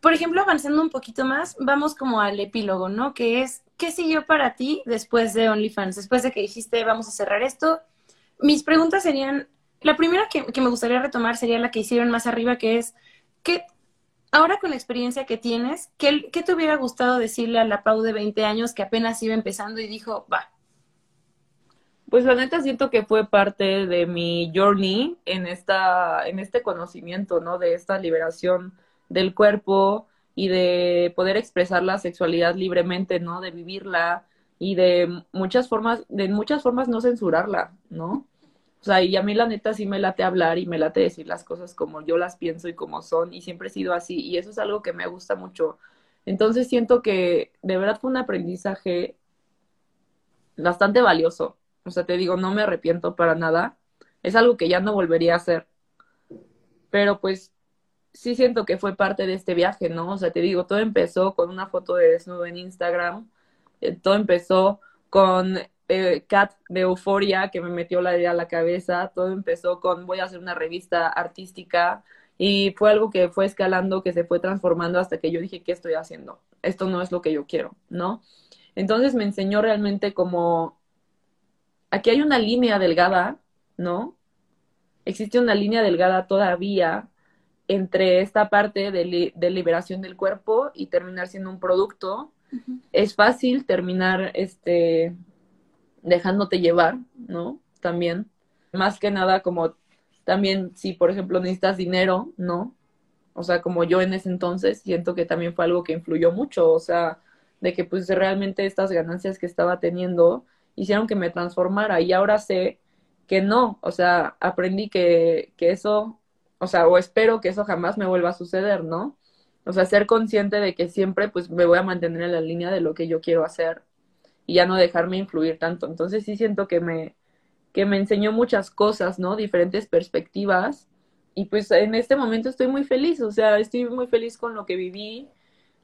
por ejemplo, avanzando un poquito más, vamos como al epílogo, ¿no? Que es, ¿qué siguió para ti después de OnlyFans? Después de que dijiste, vamos a cerrar esto. Mis preguntas serían, la primera que, que me gustaría retomar sería la que hicieron más arriba, que es, ¿qué, ahora con la experiencia que tienes, ¿qué, ¿qué, te hubiera gustado decirle a la Pau de 20 años que apenas iba empezando y dijo, va, pues la neta siento que fue parte de mi journey en esta, en este conocimiento, ¿no? De esta liberación del cuerpo y de poder expresar la sexualidad libremente, ¿no? De vivirla y de muchas formas, de muchas formas no censurarla, ¿no? O sea, y a mí la neta sí me late hablar y me late decir las cosas como yo las pienso y como son, y siempre he sido así, y eso es algo que me gusta mucho. Entonces siento que de verdad fue un aprendizaje bastante valioso. O sea, te digo, no me arrepiento para nada. Es algo que ya no volvería a hacer. Pero pues sí siento que fue parte de este viaje, ¿no? O sea, te digo, todo empezó con una foto de desnudo en Instagram. Eh, todo empezó con eh, Cat de Euforia que me metió la idea a la cabeza. Todo empezó con voy a hacer una revista artística. Y fue algo que fue escalando, que se fue transformando hasta que yo dije, ¿qué estoy haciendo? Esto no es lo que yo quiero, ¿no? Entonces me enseñó realmente como aquí hay una línea delgada, ¿no? Existe una línea delgada todavía entre esta parte de, liberación del cuerpo y terminar siendo un producto. Es fácil terminar este dejándote llevar, ¿no? También. Más que nada como también si por ejemplo necesitas dinero, ¿no? O sea, como yo en ese entonces siento que también fue algo que influyó mucho, o sea, de que pues realmente estas ganancias que estaba teniendo hicieron que me transformara y ahora sé que no, o sea, aprendí que, que eso, o sea, o espero que eso jamás me vuelva a suceder, ¿no? O sea, ser consciente de que siempre pues me voy a mantener en la línea de lo que yo quiero hacer y ya no dejarme influir tanto. Entonces sí siento que me, que me enseñó muchas cosas, ¿no? Diferentes perspectivas. Y pues en este momento estoy muy feliz, o sea, estoy muy feliz con lo que viví.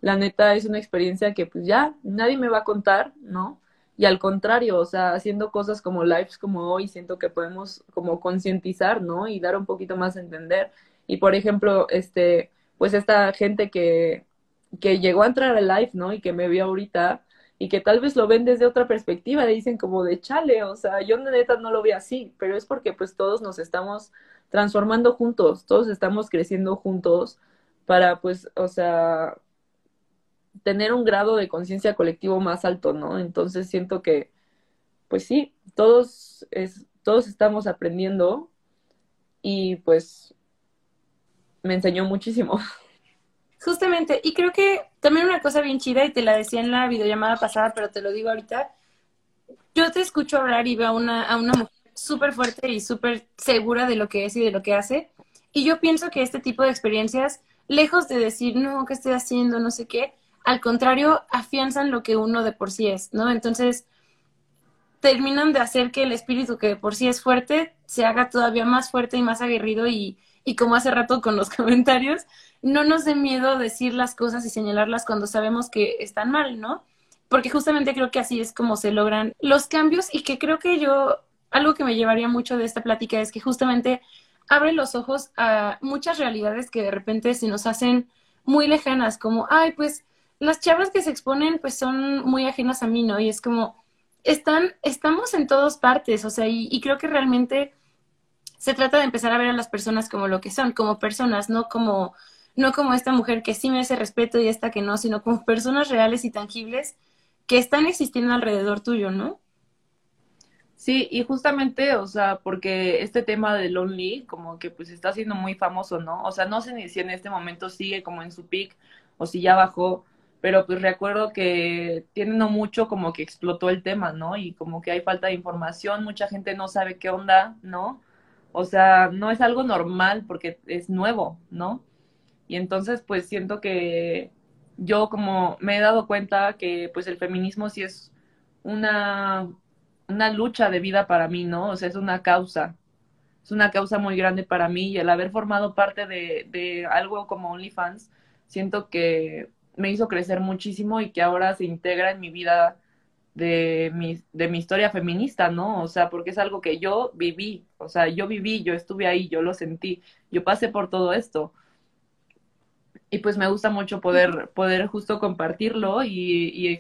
La neta es una experiencia que pues ya nadie me va a contar, ¿no? y al contrario, o sea, haciendo cosas como lives como hoy, siento que podemos como concientizar, ¿no? Y dar un poquito más a entender. Y por ejemplo, este, pues esta gente que, que llegó a entrar al live, ¿no? Y que me vio ahorita y que tal vez lo ven desde otra perspectiva, dicen como de chale, o sea, yo neta no lo veo así, pero es porque pues todos nos estamos transformando juntos, todos estamos creciendo juntos para pues, o sea, tener un grado de conciencia colectivo más alto, ¿no? Entonces siento que, pues sí, todos, es, todos estamos aprendiendo y pues me enseñó muchísimo. [laughs] Justamente, y creo que también una cosa bien chida, y te la decía en la videollamada pasada, pero te lo digo ahorita, yo te escucho hablar y veo a una, a una mujer súper fuerte y súper segura de lo que es y de lo que hace, y yo pienso que este tipo de experiencias, lejos de decir, no, ¿qué estoy haciendo? No sé qué, al contrario, afianzan lo que uno de por sí es, ¿no? Entonces, terminan de hacer que el espíritu que de por sí es fuerte se haga todavía más fuerte y más aguerrido y, y como hace rato con los [laughs] comentarios, no nos dé miedo decir las cosas y señalarlas cuando sabemos que están mal, ¿no? Porque justamente creo que así es como se logran los cambios y que creo que yo, algo que me llevaría mucho de esta plática es que justamente abre los ojos a muchas realidades que de repente se nos hacen muy lejanas, como, ay, pues las chavas que se exponen pues son muy ajenas a mí, ¿no? Y es como, están, estamos en todas partes, o sea, y, creo que realmente se trata de empezar a ver a las personas como lo que son, como personas, no como, no como esta mujer que sí merece respeto y esta que no, sino como personas reales y tangibles que están existiendo alrededor tuyo, ¿no? Sí, y justamente, o sea, porque este tema de Lonely como que pues está siendo muy famoso, ¿no? O sea, no sé ni si en este momento sigue como en su peak o si ya bajó, pero pues recuerdo que tiene no mucho como que explotó el tema, ¿no? Y como que hay falta de información, mucha gente no sabe qué onda, ¿no? O sea, no es algo normal porque es nuevo, ¿no? Y entonces pues siento que yo como me he dado cuenta que pues el feminismo sí es una una lucha de vida para mí, ¿no? O sea, es una causa, es una causa muy grande para mí y el haber formado parte de, de algo como OnlyFans, siento que me hizo crecer muchísimo y que ahora se integra en mi vida de mi, de mi historia feminista, ¿no? O sea, porque es algo que yo viví, o sea, yo viví, yo estuve ahí, yo lo sentí, yo pasé por todo esto. Y pues me gusta mucho poder, poder justo compartirlo y, y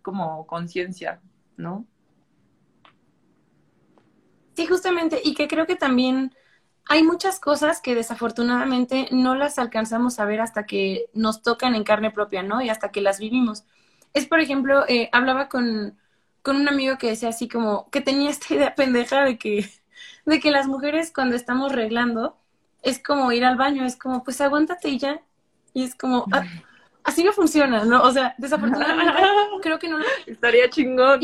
como conciencia, ¿no? Sí, justamente, y que creo que también hay muchas cosas que desafortunadamente no las alcanzamos a ver hasta que nos tocan en carne propia, ¿no? Y hasta que las vivimos. Es, por ejemplo, eh, hablaba con, con un amigo que decía así como que tenía esta idea pendeja de que, de que las mujeres cuando estamos reglando es como ir al baño, es como, pues aguántate y ya. Y es como, ah, así no funciona, ¿no? O sea, desafortunadamente [laughs] creo que no lo... Estaría chingón.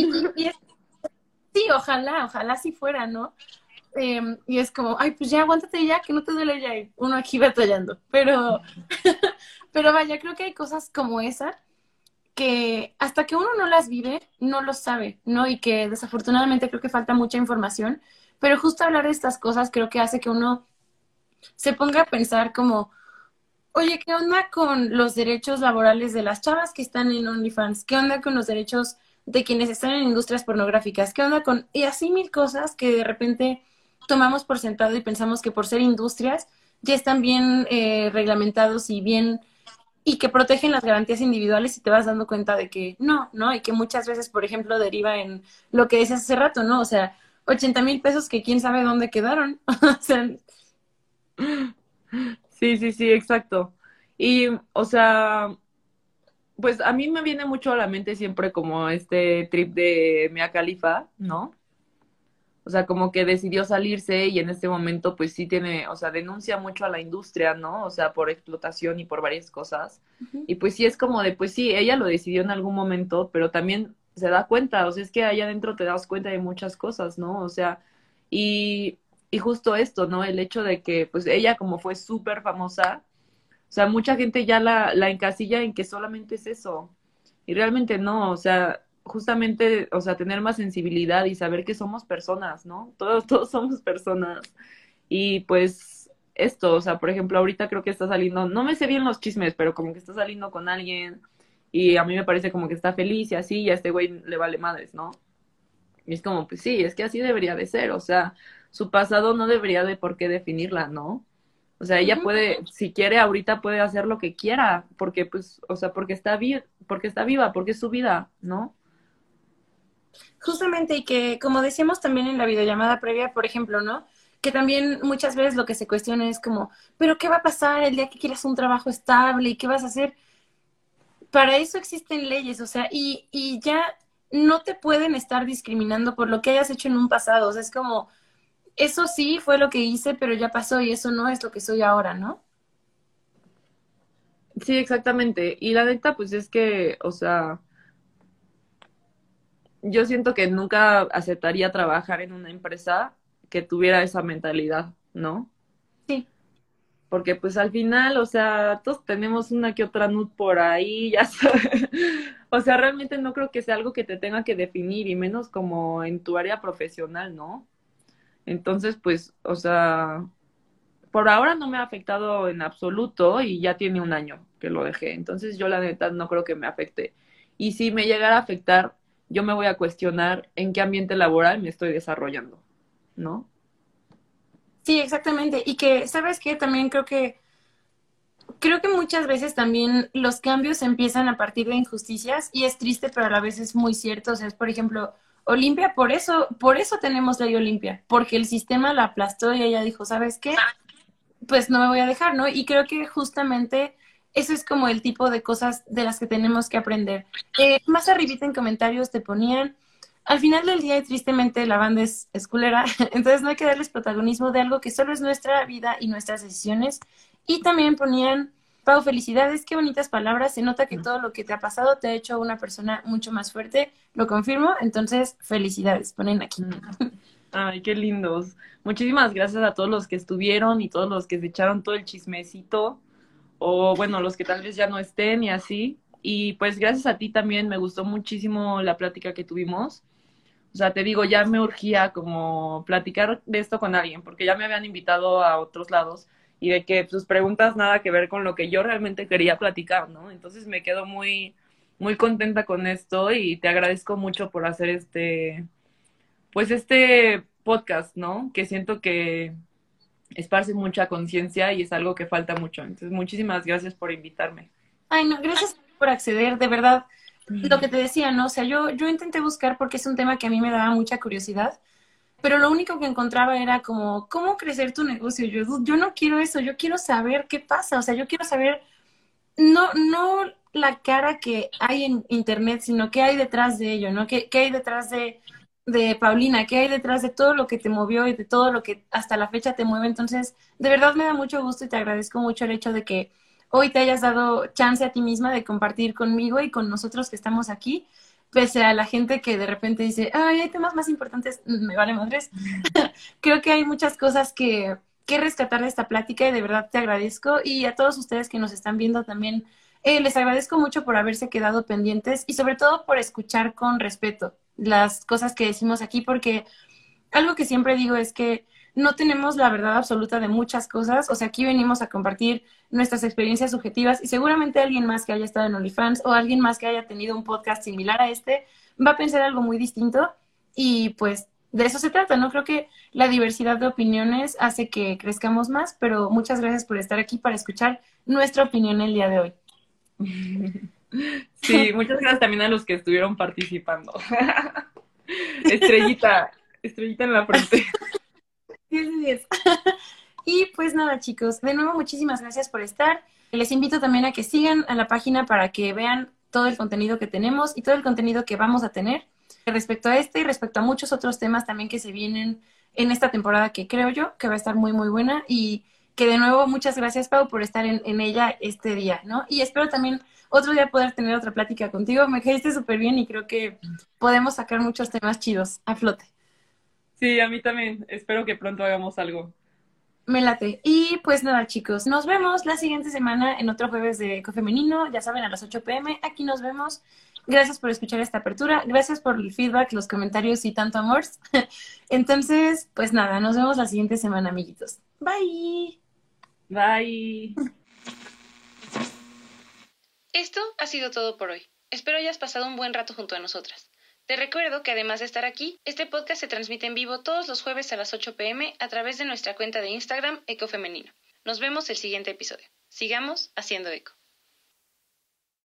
sí, ojalá, ojalá si fuera, ¿no? Em, y es como, ay, pues ya aguántate ya, que no te duele ya, y uno aquí batallando. Pero, [laughs] pero vaya, creo que hay cosas como esa que hasta que uno no las vive, no lo sabe, ¿no? Y que desafortunadamente creo que falta mucha información, pero justo hablar de estas cosas creo que hace que uno se ponga a pensar como, oye, ¿qué onda con los derechos laborales de las chavas que están en OnlyFans? ¿Qué onda con los derechos de quienes están en industrias pornográficas? ¿Qué onda con...? Y así mil cosas que de repente tomamos por sentado y pensamos que por ser industrias ya están bien eh, reglamentados y bien y que protegen las garantías individuales y te vas dando cuenta de que no, ¿no? Y que muchas veces, por ejemplo, deriva en lo que decías hace rato, ¿no? O sea, 80 mil pesos que quién sabe dónde quedaron. [laughs] o sea... Sí, sí, sí, exacto. Y, o sea, pues a mí me viene mucho a la mente siempre como este trip de Mia Khalifa, ¿no? O sea, como que decidió salirse y en este momento pues sí tiene, o sea, denuncia mucho a la industria, ¿no? O sea, por explotación y por varias cosas. Y pues sí es como de, pues sí, ella lo decidió en algún momento, pero también se da cuenta, o sea, es que ahí adentro te das cuenta de muchas cosas, ¿no? O sea, y, y justo esto, ¿no? El hecho de que pues ella como fue súper famosa, o sea, mucha gente ya la, la encasilla en que solamente es eso. Y realmente no, o sea, justamente, o sea, tener más sensibilidad y saber que somos personas, ¿no? Todos, [laughs] todos somos personas. Y pues esto, o sea, por ejemplo, ahorita creo que está saliendo, no me sé bien los chismes, pero como que está saliendo con alguien y a mí me parece como que está feliz y así, y a este güey le vale madres, ¿no? Y es como, pues sí, es que así debería de ser, o sea, su pasado no debería de por qué definirla, ¿no? O sea, ella puede, si quiere ahorita puede hacer lo que quiera, porque pues, o sea, porque está, vi porque está viva, porque es su vida, ¿no? Justamente, y que como decíamos también en la videollamada previa, por ejemplo, ¿no? Que también muchas veces lo que se cuestiona es como, pero ¿qué va a pasar el día que quieras un trabajo estable y qué vas a hacer? Para eso existen leyes, o sea, y, y ya no te pueden estar discriminando por lo que hayas hecho en un pasado, o sea, es como, eso sí fue lo que hice, pero ya pasó y eso no es lo que soy ahora, ¿no? Sí, exactamente. Y la neta, pues es que, o sea, yo siento que nunca aceptaría trabajar en una empresa que tuviera esa mentalidad, ¿no? Sí. Porque pues al final, o sea, todos tenemos una que otra nud por ahí, [laughs] ya sabes. o sea, realmente no creo que sea algo que te tenga que definir, y menos como en tu área profesional, ¿no? Entonces, pues, o sea, por ahora no me ha afectado en absoluto y ya tiene un año que lo dejé. Entonces yo la neta no creo que me afecte. Y si me llegara a afectar, yo me voy a cuestionar en qué ambiente laboral me estoy desarrollando, ¿no? Sí, exactamente. Y que, ¿sabes qué? También creo que, creo que muchas veces también los cambios empiezan a partir de injusticias y es triste, pero a la vez es muy cierto. O sea, es, por ejemplo, Olimpia, por eso, por eso tenemos ley Olimpia, porque el sistema la aplastó y ella dijo, ¿sabes qué? Pues no me voy a dejar, ¿no? Y creo que justamente eso es como el tipo de cosas de las que tenemos que aprender. Eh, más arribita en comentarios te ponían, al final del día y tristemente la banda es, esculera, [laughs] entonces no hay que darles protagonismo de algo que solo es nuestra vida y nuestras decisiones. Y también ponían, Pau, felicidades, qué bonitas palabras, se nota que todo lo que te ha pasado te ha hecho una persona mucho más fuerte, lo confirmo, entonces felicidades, ponen aquí. [laughs] Ay, qué lindos. Muchísimas gracias a todos los que estuvieron y todos los que se echaron todo el chismecito o bueno, los que tal vez ya no estén y así. Y pues gracias a ti también me gustó muchísimo la plática que tuvimos, O sea, te digo, ya me urgía como platicar de esto con alguien, porque ya me habían invitado a otros lados y de que sus preguntas nada que ver con lo que yo realmente quería platicar, ¿no? Entonces me quedo muy, muy contenta con esto y te agradezco mucho por hacer este, pues este podcast, ¿no? Que siento que esparce mucha conciencia y es algo que falta mucho. Entonces, muchísimas gracias por invitarme. Ay, no, gracias por acceder, de verdad. Lo que te decía, ¿no? O sea, yo, yo intenté buscar porque es un tema que a mí me daba mucha curiosidad, pero lo único que encontraba era como, ¿cómo crecer tu negocio? Yo, yo no quiero eso, yo quiero saber qué pasa, o sea, yo quiero saber, no, no la cara que hay en Internet, sino qué hay detrás de ello, ¿no? ¿Qué, qué hay detrás de, de Paulina? ¿Qué hay detrás de todo lo que te movió y de todo lo que hasta la fecha te mueve? Entonces, de verdad me da mucho gusto y te agradezco mucho el hecho de que hoy te hayas dado chance a ti misma de compartir conmigo y con nosotros que estamos aquí, pese a la gente que de repente dice, ay, hay temas más importantes, mm, me vale madres. [laughs] Creo que hay muchas cosas que, que rescatar de esta plática y de verdad te agradezco y a todos ustedes que nos están viendo también. Eh, les agradezco mucho por haberse quedado pendientes y sobre todo por escuchar con respeto las cosas que decimos aquí, porque algo que siempre digo es que no tenemos la verdad absoluta de muchas cosas. O sea, aquí venimos a compartir nuestras experiencias subjetivas y seguramente alguien más que haya estado en OnlyFans o alguien más que haya tenido un podcast similar a este va a pensar algo muy distinto y pues de eso se trata, ¿no? Creo que la diversidad de opiniones hace que crezcamos más, pero muchas gracias por estar aquí para escuchar nuestra opinión el día de hoy. [laughs] Sí, [laughs] muchas gracias también a los que estuvieron participando. [laughs] Estrellita, estrellita en la frente. [laughs] Y pues nada, chicos, de nuevo muchísimas gracias por estar. Les invito también a que sigan a la página para que vean todo el contenido que tenemos y todo el contenido que vamos a tener respecto a este y respecto a muchos otros temas también que se vienen en esta temporada que creo yo que va a estar muy muy buena y que de nuevo muchas gracias Pau por estar en, en ella este día, ¿no? Y espero también otro día poder tener otra plática contigo. Me caíste súper bien y creo que podemos sacar muchos temas chidos a flote. Sí, a mí también. Espero que pronto hagamos algo. Me late. Y pues nada, chicos, nos vemos la siguiente semana en otro jueves de Eco Femenino, ya saben, a las 8 pm. Aquí nos vemos. Gracias por escuchar esta apertura. Gracias por el feedback, los comentarios y tanto amor. [laughs] Entonces, pues nada, nos vemos la siguiente semana, amiguitos. Bye. Bye. [laughs] Esto ha sido todo por hoy. Espero hayas pasado un buen rato junto a nosotras. Te recuerdo que además de estar aquí, este podcast se transmite en vivo todos los jueves a las 8 pm a través de nuestra cuenta de Instagram Ecofemenino. Nos vemos el siguiente episodio. Sigamos haciendo eco.